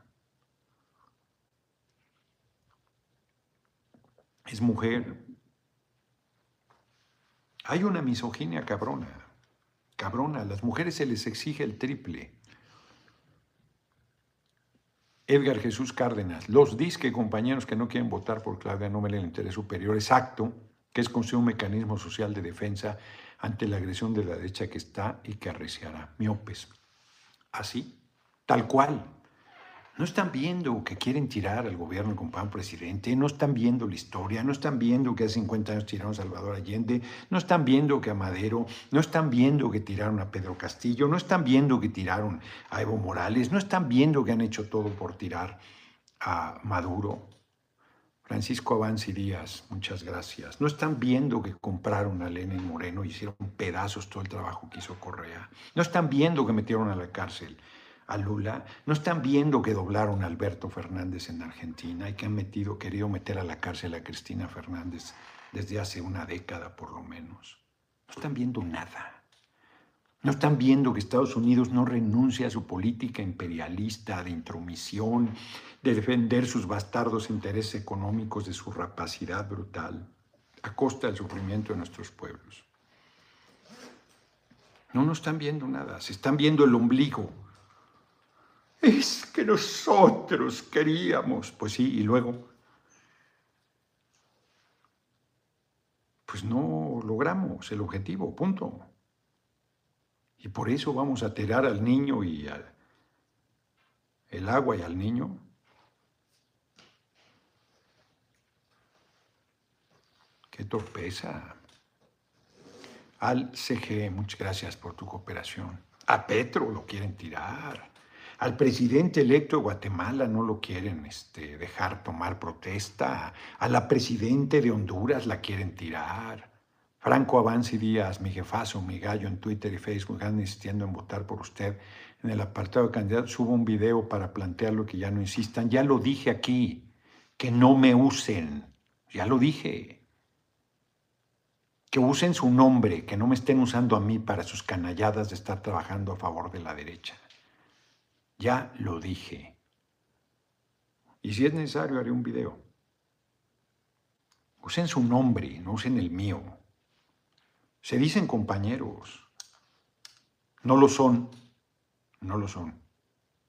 A: Es mujer. Hay una misoginia cabrona cabrona, a las mujeres se les exige el triple. Edgar Jesús Cárdenas, los disque compañeros que no quieren votar por Claudia no ven el interés superior exacto, que es considerado un mecanismo social de defensa ante la agresión de la derecha que está y que arreciará. Miopes. Así, tal cual. No están viendo que quieren tirar al gobierno con pan presidente, no están viendo la historia, no están viendo que hace 50 años tiraron a Salvador Allende, no están viendo que a Madero, no están viendo que tiraron a Pedro Castillo, no están viendo que tiraron a Evo Morales, no están viendo que han hecho todo por tirar a Maduro. Francisco Avanzi Díaz, muchas gracias. No están viendo que compraron a Lenin Moreno y hicieron pedazos todo el trabajo que hizo Correa. No están viendo que metieron a la cárcel a Lula, no están viendo que doblaron a Alberto Fernández en Argentina y que han metido, querido meter a la cárcel a Cristina Fernández desde hace una década por lo menos. No están viendo nada. No están viendo que Estados Unidos no renuncia a su política imperialista de intromisión, de defender sus bastardos intereses económicos de su rapacidad brutal a costa del sufrimiento de nuestros pueblos. No nos están viendo nada, se están viendo el ombligo nosotros queríamos. Pues sí, y luego, pues no logramos el objetivo, punto. Y por eso vamos a tirar al niño y al el agua y al niño. Qué torpeza. Al CG, muchas gracias por tu cooperación. A Petro lo quieren tirar. Al presidente electo de Guatemala no lo quieren este, dejar tomar protesta. A la presidente de Honduras la quieren tirar. Franco Avance Díaz, mi jefazo, mi gallo en Twitter y Facebook, están insistiendo en votar por usted. En el apartado de candidatos subo un video para plantearlo que ya no insistan. Ya lo dije aquí, que no me usen. Ya lo dije. Que usen su nombre, que no me estén usando a mí para sus canalladas de estar trabajando a favor de la derecha. Ya lo dije. Y si es necesario, haré un video. Usen su nombre, no usen el mío. Se dicen compañeros. No lo son. No lo son.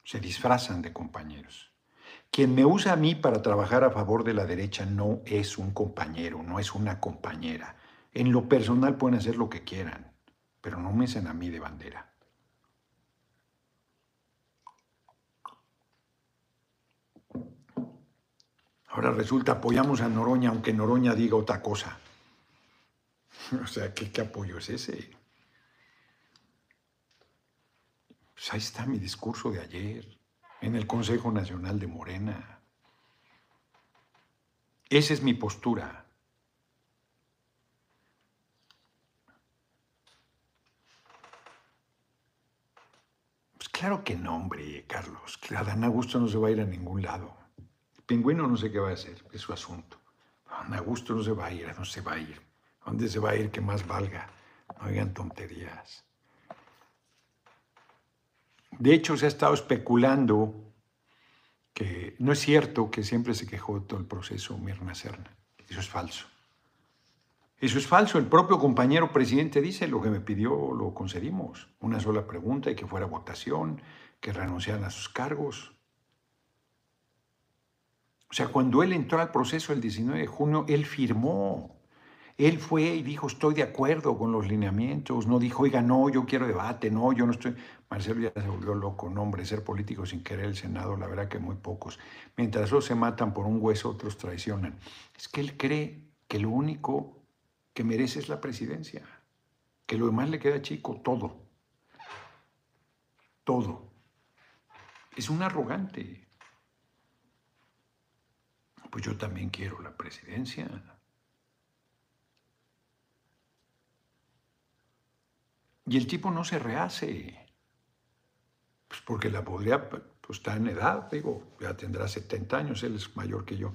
A: Se disfrazan de compañeros. Quien me usa a mí para trabajar a favor de la derecha no es un compañero, no es una compañera. En lo personal pueden hacer lo que quieran, pero no me usen a mí de bandera. Ahora resulta apoyamos a Noroña, aunque Noroña diga otra cosa. [LAUGHS] O sea, ¿qué, qué apoyo es ese? Pues ahí está mi discurso de ayer, en el Consejo Nacional de Morena. Esa es mi postura. Pues claro que no, hombre, Carlos. Adán Augusto no se va a ir a ningún lado. Pingüino no sé qué va a hacer, es su asunto. A Augusto no se va a ir, no se va a ir. ¿A dónde se va a ir que más valga? No oigan tonterías. De hecho, se ha estado especulando que no es cierto que siempre se quejó todo el proceso Mirna Serna. Eso es falso. Eso es falso. El propio compañero presidente dice lo que me pidió, lo concedimos. Una sola pregunta y que fuera votación, que renunciaran a sus cargos. O sea, cuando él entró al proceso el 19 de junio, él firmó. Él fue y dijo, estoy de acuerdo con los lineamientos. No dijo, oiga, no, yo quiero debate, no, yo no estoy. Marcelo ya se volvió loco, no, hombre, ser político sin querer el Senado, la verdad que muy pocos. Mientras otros se matan por un hueso, otros traicionan. Es que él cree que lo único que merece es la presidencia, que lo demás le queda chico, todo. Todo. Es un arrogante. Pues yo también quiero la presidencia. Y el tipo no se rehace. Pues porque la podría, pues está en edad, digo, ya tendrá 70 años, él es mayor que yo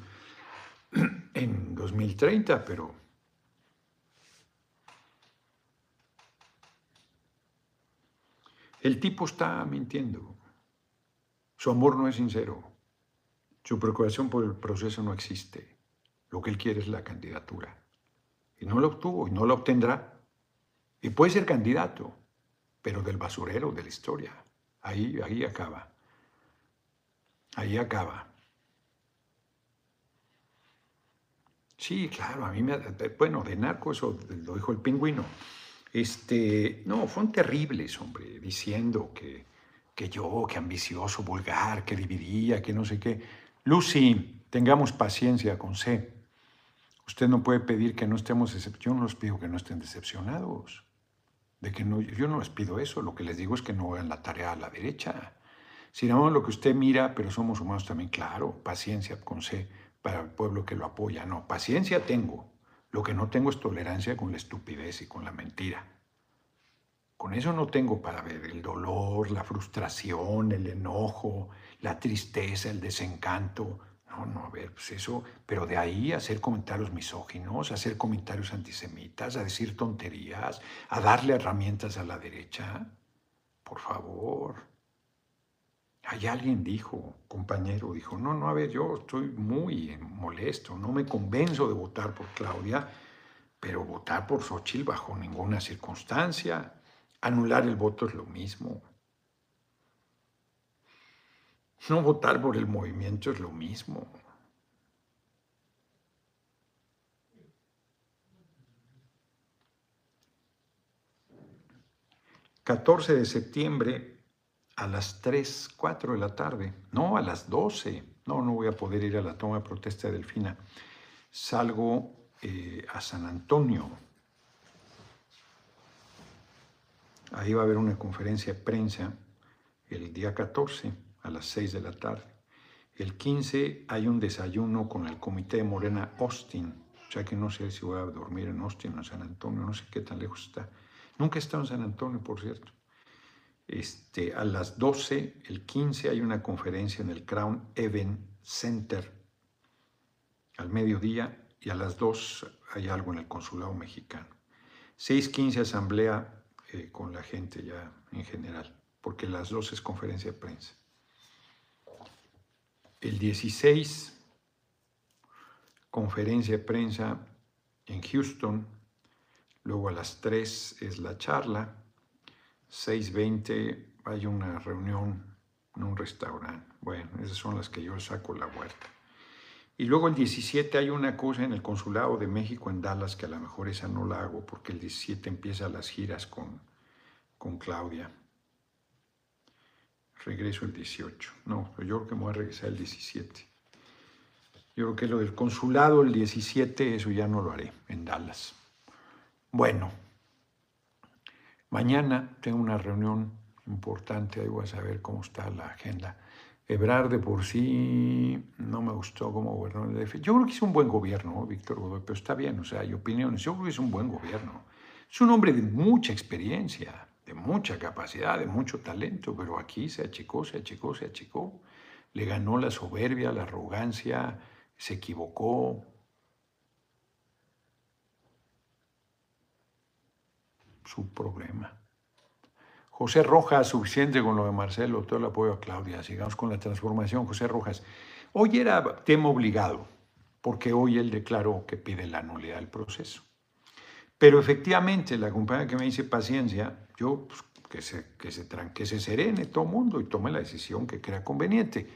A: [CLEARS THROAT] en 2030, pero el tipo está mintiendo. Su amor no es sincero. Su preocupación por el proceso no existe. Lo que él quiere es la candidatura. Y no lo obtuvo y no lo obtendrá. Y puede ser candidato, pero del basurero de la historia. Ahí, ahí acaba. Ahí acaba. Sí, claro, a mí me... Bueno, de narco eso lo dijo el pingüino. Este, no, fueron terribles, hombre, diciendo que, que yo, que ambicioso, vulgar, que dividía, que no sé qué. Lucy, tengamos paciencia con C. Usted no puede pedir que no estemos decepcionados. Los pido que no estén decepcionados. De que no, yo no les pido eso. Lo que les digo es que no hagan la tarea a la derecha. Si no, lo que usted mira, pero somos humanos también, claro, paciencia con C para el pueblo que lo apoya. No, paciencia tengo. Lo que no tengo es tolerancia con la estupidez y con la mentira. Con eso no tengo para ver el dolor, la frustración, el enojo, la tristeza, el desencanto. No, no, a ver, pues eso, pero de ahí hacer comentarios misóginos, hacer comentarios antisemitas, a decir tonterías, a darle herramientas a la derecha, por favor. Hay alguien dijo, compañero, dijo, no, no, a ver, yo estoy muy molesto, no me convenzo de votar por Claudia, pero votar por Xochitl bajo ninguna circunstancia. Anular el voto es lo mismo. No votar por el movimiento es lo mismo. ...14 de septiembre a las 3, 4 de la tarde, no, a las 12, no, no voy a poder ir a la toma de protesta de Delfina. Salgo eh, a San Antonio. Ahí va a haber una conferencia de prensa el día 14 a las 6 de la tarde. El 15 hay un desayuno con el comité de Morena Austin, o sea que no sé si voy a dormir en Austin o en San Antonio, no sé qué tan lejos está. Nunca he estado en San Antonio, por cierto. Este, a las 12, el 15, hay una conferencia en el Crown Event Center al mediodía y a las 2 hay algo en el Consulado Mexicano. 6.15 asamblea eh, con la gente ya en general, porque las 2 es conferencia de prensa. El 16, conferencia de prensa en Houston, luego a las 3 es la charla, 6.20 hay una reunión en un restaurante. Bueno, esas son las que yo saco la vuelta. Y luego el 17 hay una cosa en el Consulado de México en Dallas que a lo mejor esa no la hago porque el 17 empieza las giras con, con Claudia. Regreso el 18. No, yo creo que me voy a regresar el 17. Yo creo que lo del consulado el 17, eso ya no lo haré en Dallas. Bueno, Mañana tengo una reunión importante, ahí voy a saber cómo está la agenda. Ebrard de por sí no me gustó como gobernó el DF. Yo creo que es un buen gobierno, Víctor Godoy, pero está bien, o sea, hay opiniones. Yo creo que es un buen gobierno. Es un hombre de mucha experiencia, de mucha capacidad, de mucho talento, pero aquí se achicó, se achicó, se achicó. Le ganó la soberbia, la arrogancia, se equivocó, su problema. José Rojas, suficiente con lo de Marcelo, todo el apoyo a Claudia. Sigamos con la transformación. José Rojas, hoy era tema obligado, porque hoy él declaró que pide la nulidad del proceso. Pero efectivamente, la compañera que me dice paciencia, yo pues, que, se, que, se, que se serene todo mundo y tome la decisión que crea conveniente.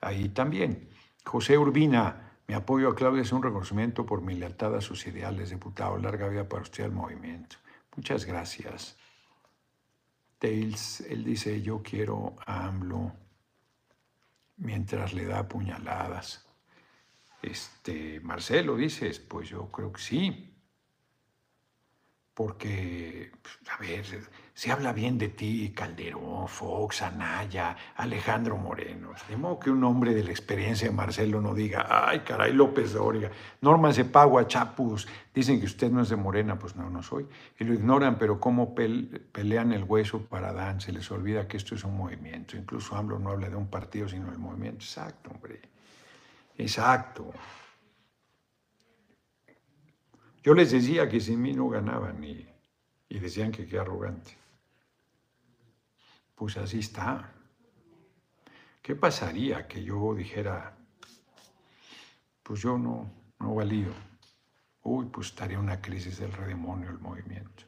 A: Ahí también. José Urbina, mi apoyo a Claudia es un reconocimiento por mi lealtad a sus ideales, diputado. Larga vida para usted al movimiento. Muchas gracias. Tails, él dice, yo quiero a AMLO mientras le da puñaladas. Este, Marcelo dices, pues yo creo que sí. Porque, a ver, se habla bien de ti, Calderón, Fox, Anaya, Alejandro Moreno. De modo que un hombre de la experiencia de Marcelo no diga, ay, caray, López Dóriga, Norma Cepagua, Chapus, dicen que usted no es de Morena, pues no, no soy. Y lo ignoran, pero cómo pelean el hueso para Dan, se les olvida que esto es un movimiento. Incluso AMLO no habla de un partido, sino del movimiento. Exacto, hombre. Exacto. Yo les decía que sin mí no ganaban y, y decían que qué arrogante. Pues así está. ¿Qué pasaría que yo dijera, pues yo no, no valido? Uy, pues estaría una crisis del redemonio el movimiento.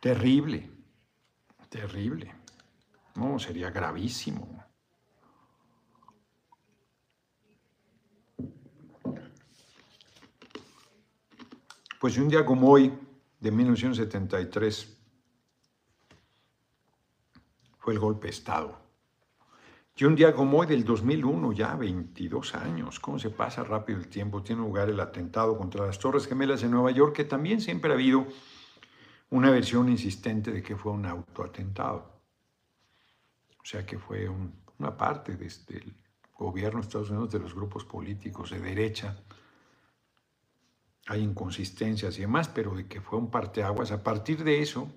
A: Terrible, terrible. No, sería gravísimo. Pues un día como hoy, de 1973, fue el golpe de Estado. Y un día como hoy del 2001, ya 22 años, ¿cómo se pasa rápido el tiempo? Tiene lugar el atentado contra las Torres Gemelas en Nueva York, que también siempre ha habido una versión insistente de que fue un autoatentado. O sea que fue una parte desde el gobierno de Estados Unidos, de los grupos políticos de derecha, hay inconsistencias y demás, pero de que fue un parteaguas. A partir de eso,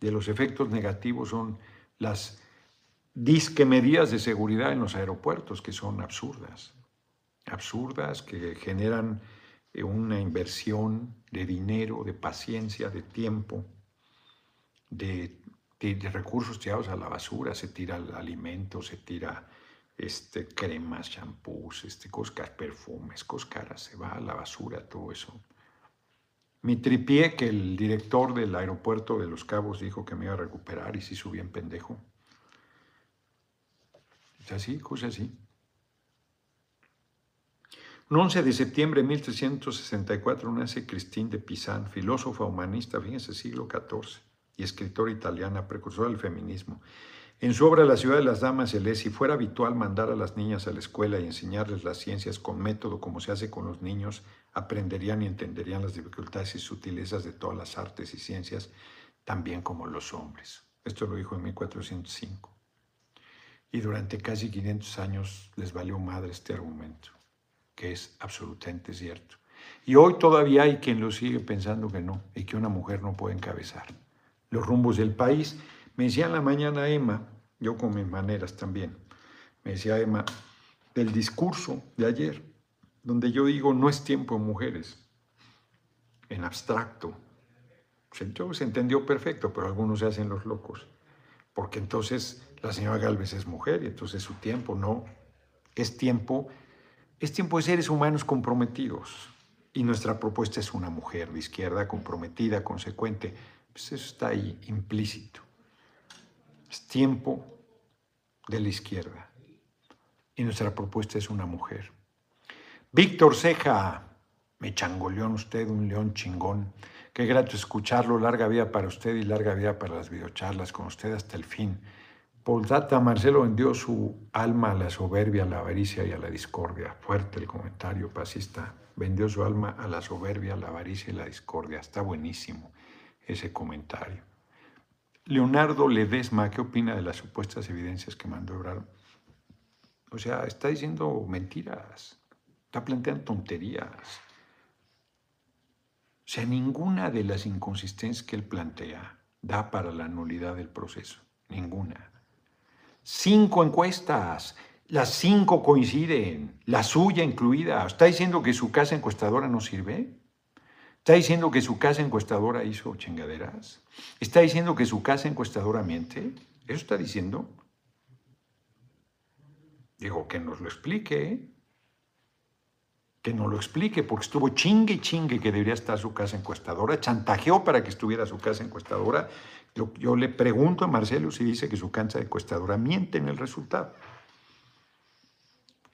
A: de los efectos negativos son las disque medidas de seguridad en los aeropuertos, que son absurdas. Absurdas, que generan eh, una inversión de dinero, de paciencia, de tiempo, de, recursos tirados a la basura. Se tira el alimento, se tira este, cremas, shampoos, este, cosas, perfumes, cosas caras, se va a la basura todo eso. Mi tripié, que el director del aeropuerto de Los Cabos dijo que me iba a recuperar y si subí en pendejo. Es así, cosa así. Un 11 de septiembre de 1364 nace Christine de Pizan, filósofa humanista, fíjense, siglo XIV, y escritora italiana, precursora del feminismo. En su obra La ciudad de las damas se lee, si fuera habitual mandar a las niñas a la escuela y enseñarles las ciencias con método como se hace con los niños, aprenderían y entenderían las dificultades y sutilezas de todas las artes y ciencias, también como los hombres. Esto lo dijo en 1405. Y durante casi 500 años les valió madre este argumento, que es absolutamente cierto. Y hoy todavía hay quien lo sigue pensando que no, y que una mujer no puede encabezar los rumbos del país. Me decía en la mañana Emma, yo con mis maneras también. Me decía Emma, del discurso de ayer, donde yo digo no es tiempo de mujeres, en abstracto. Se entendió perfecto, pero algunos se hacen los locos, porque entonces la señora Galvez es mujer y entonces su tiempo no, es tiempo, es tiempo de seres humanos comprometidos. Y nuestra propuesta es una mujer de izquierda comprometida, consecuente. Pues eso está ahí implícito. Es tiempo de la izquierda. Y nuestra propuesta es una mujer. Víctor Ceja, me changoleó usted, un león chingón. Qué grato escucharlo. Larga vida para usted y larga vida para las videocharlas con usted hasta el fin. Data, Marcelo vendió su alma a la soberbia, a la avaricia y a la discordia. Fuerte el comentario, pasista. Vendió su alma a la soberbia, a la avaricia y la discordia. Está buenísimo ese comentario. Leonardo Ledesma, ¿qué opina de las supuestas evidencias que mandó Ebrard? O sea, está diciendo mentiras, está planteando tonterías. O sea, ninguna de las inconsistencias que él plantea da para la nulidad del proceso, ninguna. Cinco encuestas, las cinco coinciden, la suya incluida. ¿Está diciendo que su casa encuestadora no sirve? ¿Está diciendo que su casa encuestadora hizo chingaderas? ¿Está diciendo que su casa encuestadora miente? ¿Eso está diciendo? Digo, que nos lo explique. Que nos lo explique, porque estuvo chingue chingue que debería estar su casa encuestadora. Chantajeó para que estuviera su casa encuestadora. Yo le pregunto a Marcelo si dice que su casa encuestadora miente en el resultado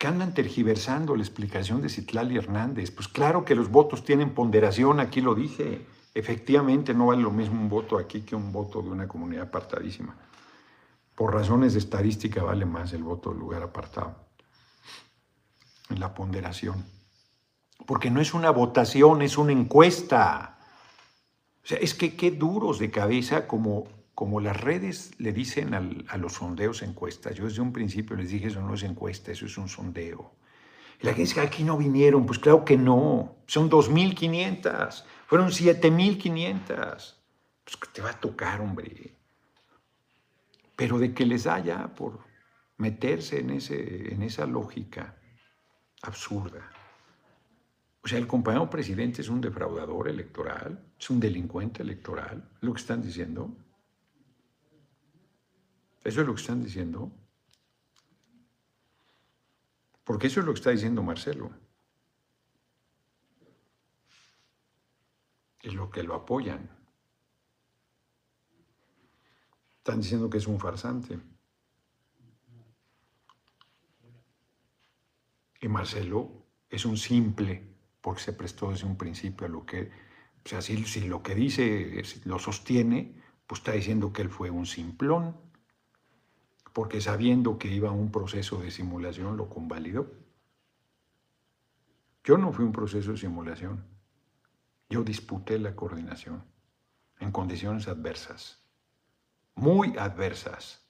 A: que andan tergiversando la explicación de Citlali Hernández. Pues claro que los votos tienen ponderación, aquí lo dije. Efectivamente no vale lo mismo un voto aquí que un voto de una comunidad apartadísima. Por razones de estadística vale más el voto del lugar apartado. La ponderación. Porque no es una votación, es una encuesta. O sea, es que qué duros de cabeza como, como las redes le dicen a los sondeos encuestas. Yo desde un principio les dije, eso no es encuesta, eso es un sondeo. Y la gente dice, aquí no vinieron. Pues claro que no. Son 2.500. Fueron 7.500. Pues que te va a tocar, hombre. Pero de que les haya por meterse en, ese, en esa lógica absurda. O sea, el compañero presidente es un defraudador electoral, es un delincuente electoral, lo que están diciendo. Eso es lo que están diciendo. Porque eso es lo que está diciendo Marcelo. Es lo que lo apoyan. Están diciendo que es un farsante. Y Marcelo es un simple porque se prestó desde un principio a lo que, o sea, si, lo que dice lo sostiene, pues está diciendo que él fue un simplón, porque sabiendo que iba a un proceso de simulación lo convalidó. Yo no fui un proceso de simulación, yo disputé la coordinación en condiciones adversas, muy adversas.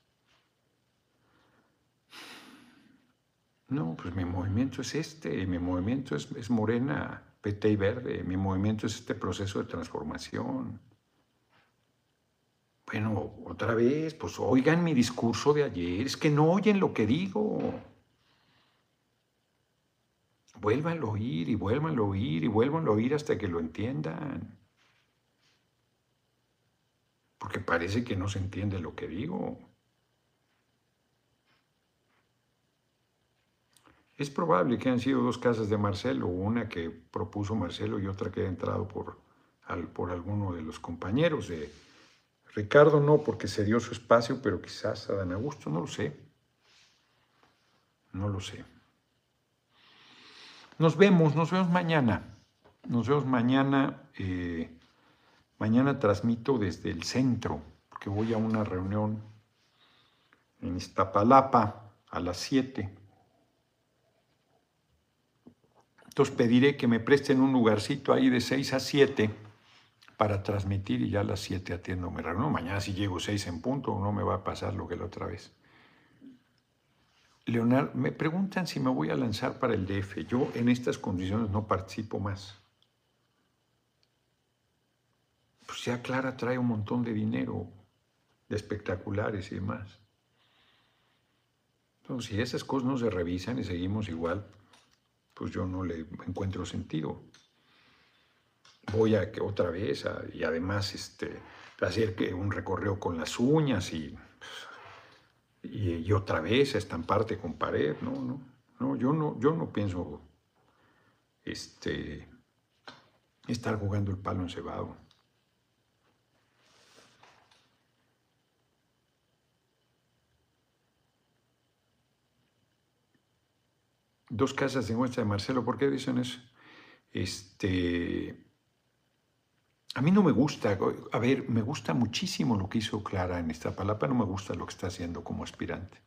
A: No, pues mi movimiento es este, mi movimiento es, Morena, PT y Verde, mi movimiento es este proceso de transformación. Bueno, otra vez, pues oigan mi discurso de ayer, es que no oyen lo que digo. Vuélvanlo a oír y vuélvanlo a oír y vuélvanlo a oír hasta que lo entiendan. Porque parece que no se entiende lo que digo. Es probable que han sido dos casas de Marcelo, una que propuso Marcelo y otra que ha entrado por, por alguno de los compañeros. De Ricardo no, porque se dio su espacio, pero quizás a Dan Augusto, no lo sé. No lo sé. Nos vemos, nos vemos mañana. Nos vemos mañana. Eh, mañana transmito desde el centro, porque voy a una reunión en Iztapalapa a las 7 entonces pediré que me presten un lugarcito ahí de 6 a 7 para transmitir y ya a las 7 atiendo mi reunión. Mañana si llego 6 en punto no me va a pasar lo que la otra vez. Leonardo, me preguntan si me voy a lanzar para el DF. Yo en estas condiciones no participo más. Pues ya Clara trae un montón de dinero, de espectaculares y demás. Entonces, si esas cosas no se revisan y seguimos igual, pues yo no le encuentro sentido. Voy a que otra vez y además este, hacer que un recorrido con las uñas y, y, otra vez estamparte con pared. No, no, no, yo no, yo no pienso este, estar jugando el palo encebado. dos casas de muestra de Marcelo. ¿Por qué dicen eso? Este, a mí no me gusta, a ver, me gusta muchísimo lo que hizo Clara en esta palapa, no me gusta lo que está haciendo como aspirante.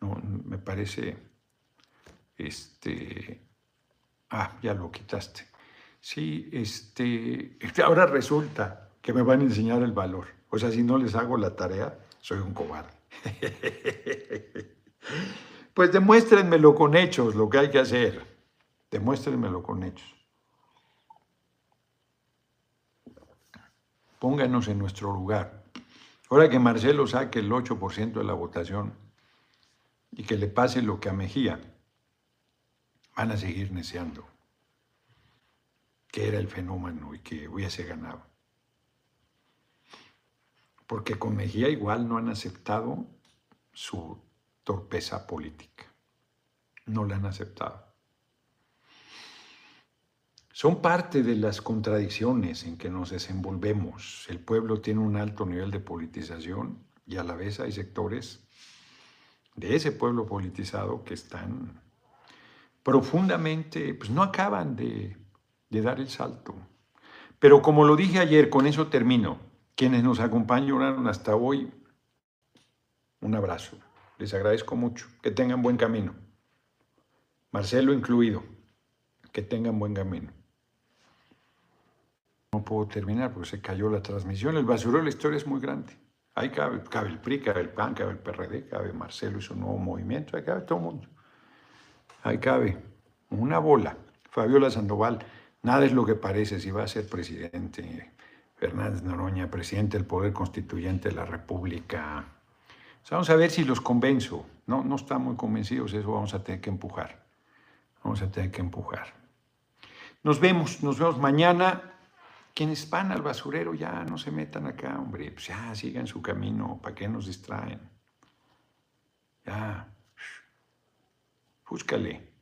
A: No, me parece, este, ah, ya lo quitaste. Sí, este, ahora resulta que me van a enseñar el valor. O sea, si no les hago la tarea, soy un cobarde. [LAUGHS] Pues demuéstrenmelo con hechos, lo que hay que hacer. Demuéstrenmelo con hechos. Pónganos en nuestro lugar. Ahora que Marcelo saque el 8% de la votación y que le pase lo que a Mejía, van a seguir neceando que era el fenómeno y que hubiese ganado. Porque con Mejía igual no han aceptado su torpeza política. No la han aceptado. Son parte de las contradicciones en que nos desenvolvemos. El pueblo tiene un alto nivel de politización y a la vez hay sectores de ese pueblo politizado que están profundamente, pues no acaban de, dar el salto. Pero como lo dije ayer, con eso termino. Quienes nos acompañaron hasta hoy, un abrazo. Les agradezco mucho. Que tengan buen camino. Marcelo incluido. Que tengan buen camino. No puedo terminar porque se cayó la transmisión. El basurero de la historia es muy grande. Ahí cabe, cabe el PRI, cabe el PAN, cabe el PRD, cabe Marcelo y su nuevo movimiento, ahí cabe todo el mundo. Ahí cabe una bola. Fabiola Sandoval, nada es lo que parece si va a ser presidente. Fernández Noroña, presidente del Poder Constituyente de la República. vamos a ver si los convenzo. No, no están muy convencidos, eso vamos a tener que empujar. Vamos a tener que empujar. Nos vemos, nos vemos mañana. Quienes van al basurero ya no se metan acá, hombre. Pues ya sigan su camino. ¿Para qué nos distraen? Ya. Búscale.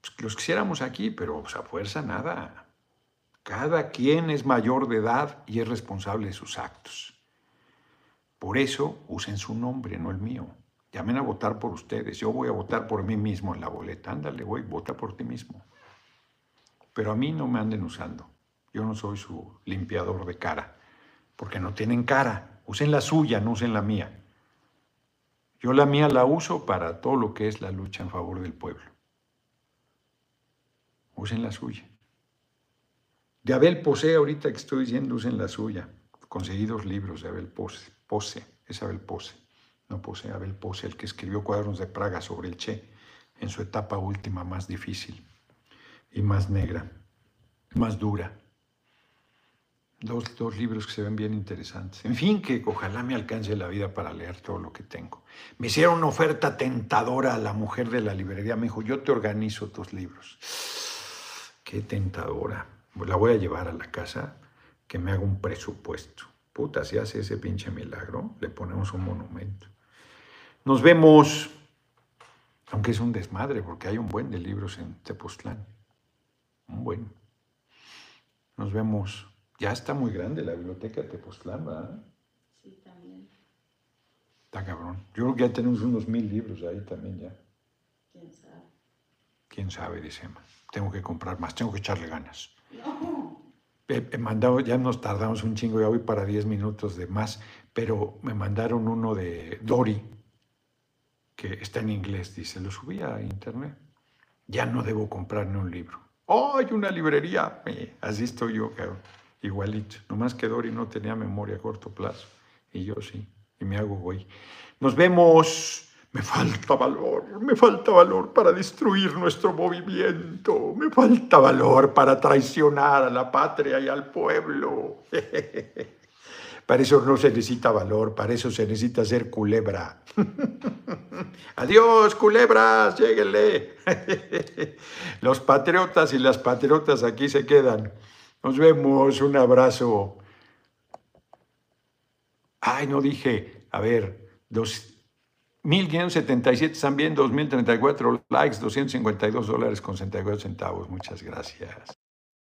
A: Pues los quisiéramos aquí, pero pues, a fuerza nada. Cada quien es mayor de edad y es responsable de sus actos. Por eso usen su nombre, no el mío. Llamen a votar por ustedes. Yo voy a votar por mí mismo en la boleta. Ándale, güey, vota por ti mismo. Pero a mí no me anden usando. Yo no soy su limpiador de cara, porque no tienen cara. Usen la suya, no usen la mía. Yo la mía la uso para todo lo que es la lucha en favor del pueblo. Usen la suya. De Abel Pose, ahorita que estoy diciendo, usen la suya. Conseguí dos libros de Abel Pose. Pose, es Abel Pose. No Pose, Abel Pose, el que escribió Cuadernos de Praga sobre el Che en su etapa última más difícil y más negra, más dura. Dos, dos, libros que se ven bien interesantes. En fin, que ojalá me alcance la vida para leer todo lo que tengo. Me hicieron una oferta tentadora a la mujer de la librería. Me dijo, yo te organizo tus libros. Qué tentadora. La voy a llevar a la casa que me haga un presupuesto. Puta, si hace ese pinche milagro, le ponemos un monumento. Nos vemos, aunque es un desmadre, porque hay un buen de libros en Tepoztlán. Un buen. Nos vemos. Ya está muy grande la biblioteca de Tepoztlán, ¿verdad?
B: Sí, también.
A: Está cabrón. Yo creo que ya tenemos unos mil libros ahí también ya.
B: ¿Quién sabe?
A: Quién sabe, dice Emma. Tengo que comprar más, tengo que echarle ganas.
B: No.
A: He, mandado, ya nos tardamos un chingo, ya voy para 10 minutos de más, pero me mandaron uno de Dory, que está en inglés, dice, lo subí a internet. Ya no debo comprar ni un libro. ¡Oh, hay una librería! así estoy yo, cabrón. Igualito. Nomás que Dory no tenía memoria a corto plazo. Y yo sí. Y me hago güey. Nos vemos. Me falta valor, me falta valor para destruir nuestro movimiento, me falta valor para traicionar a la patria y al pueblo. [LAUGHS] Para eso no se necesita valor, para eso se necesita ser culebra. [LAUGHS] Adiós, culebras, lléguenle. [LAUGHS] Los patriotas y las patriotas aquí se quedan. Nos vemos, un abrazo. Ay, no dije, a ver, dos, 1577 también, 2034 likes, 252 dólares con 64 centavos. Muchas gracias.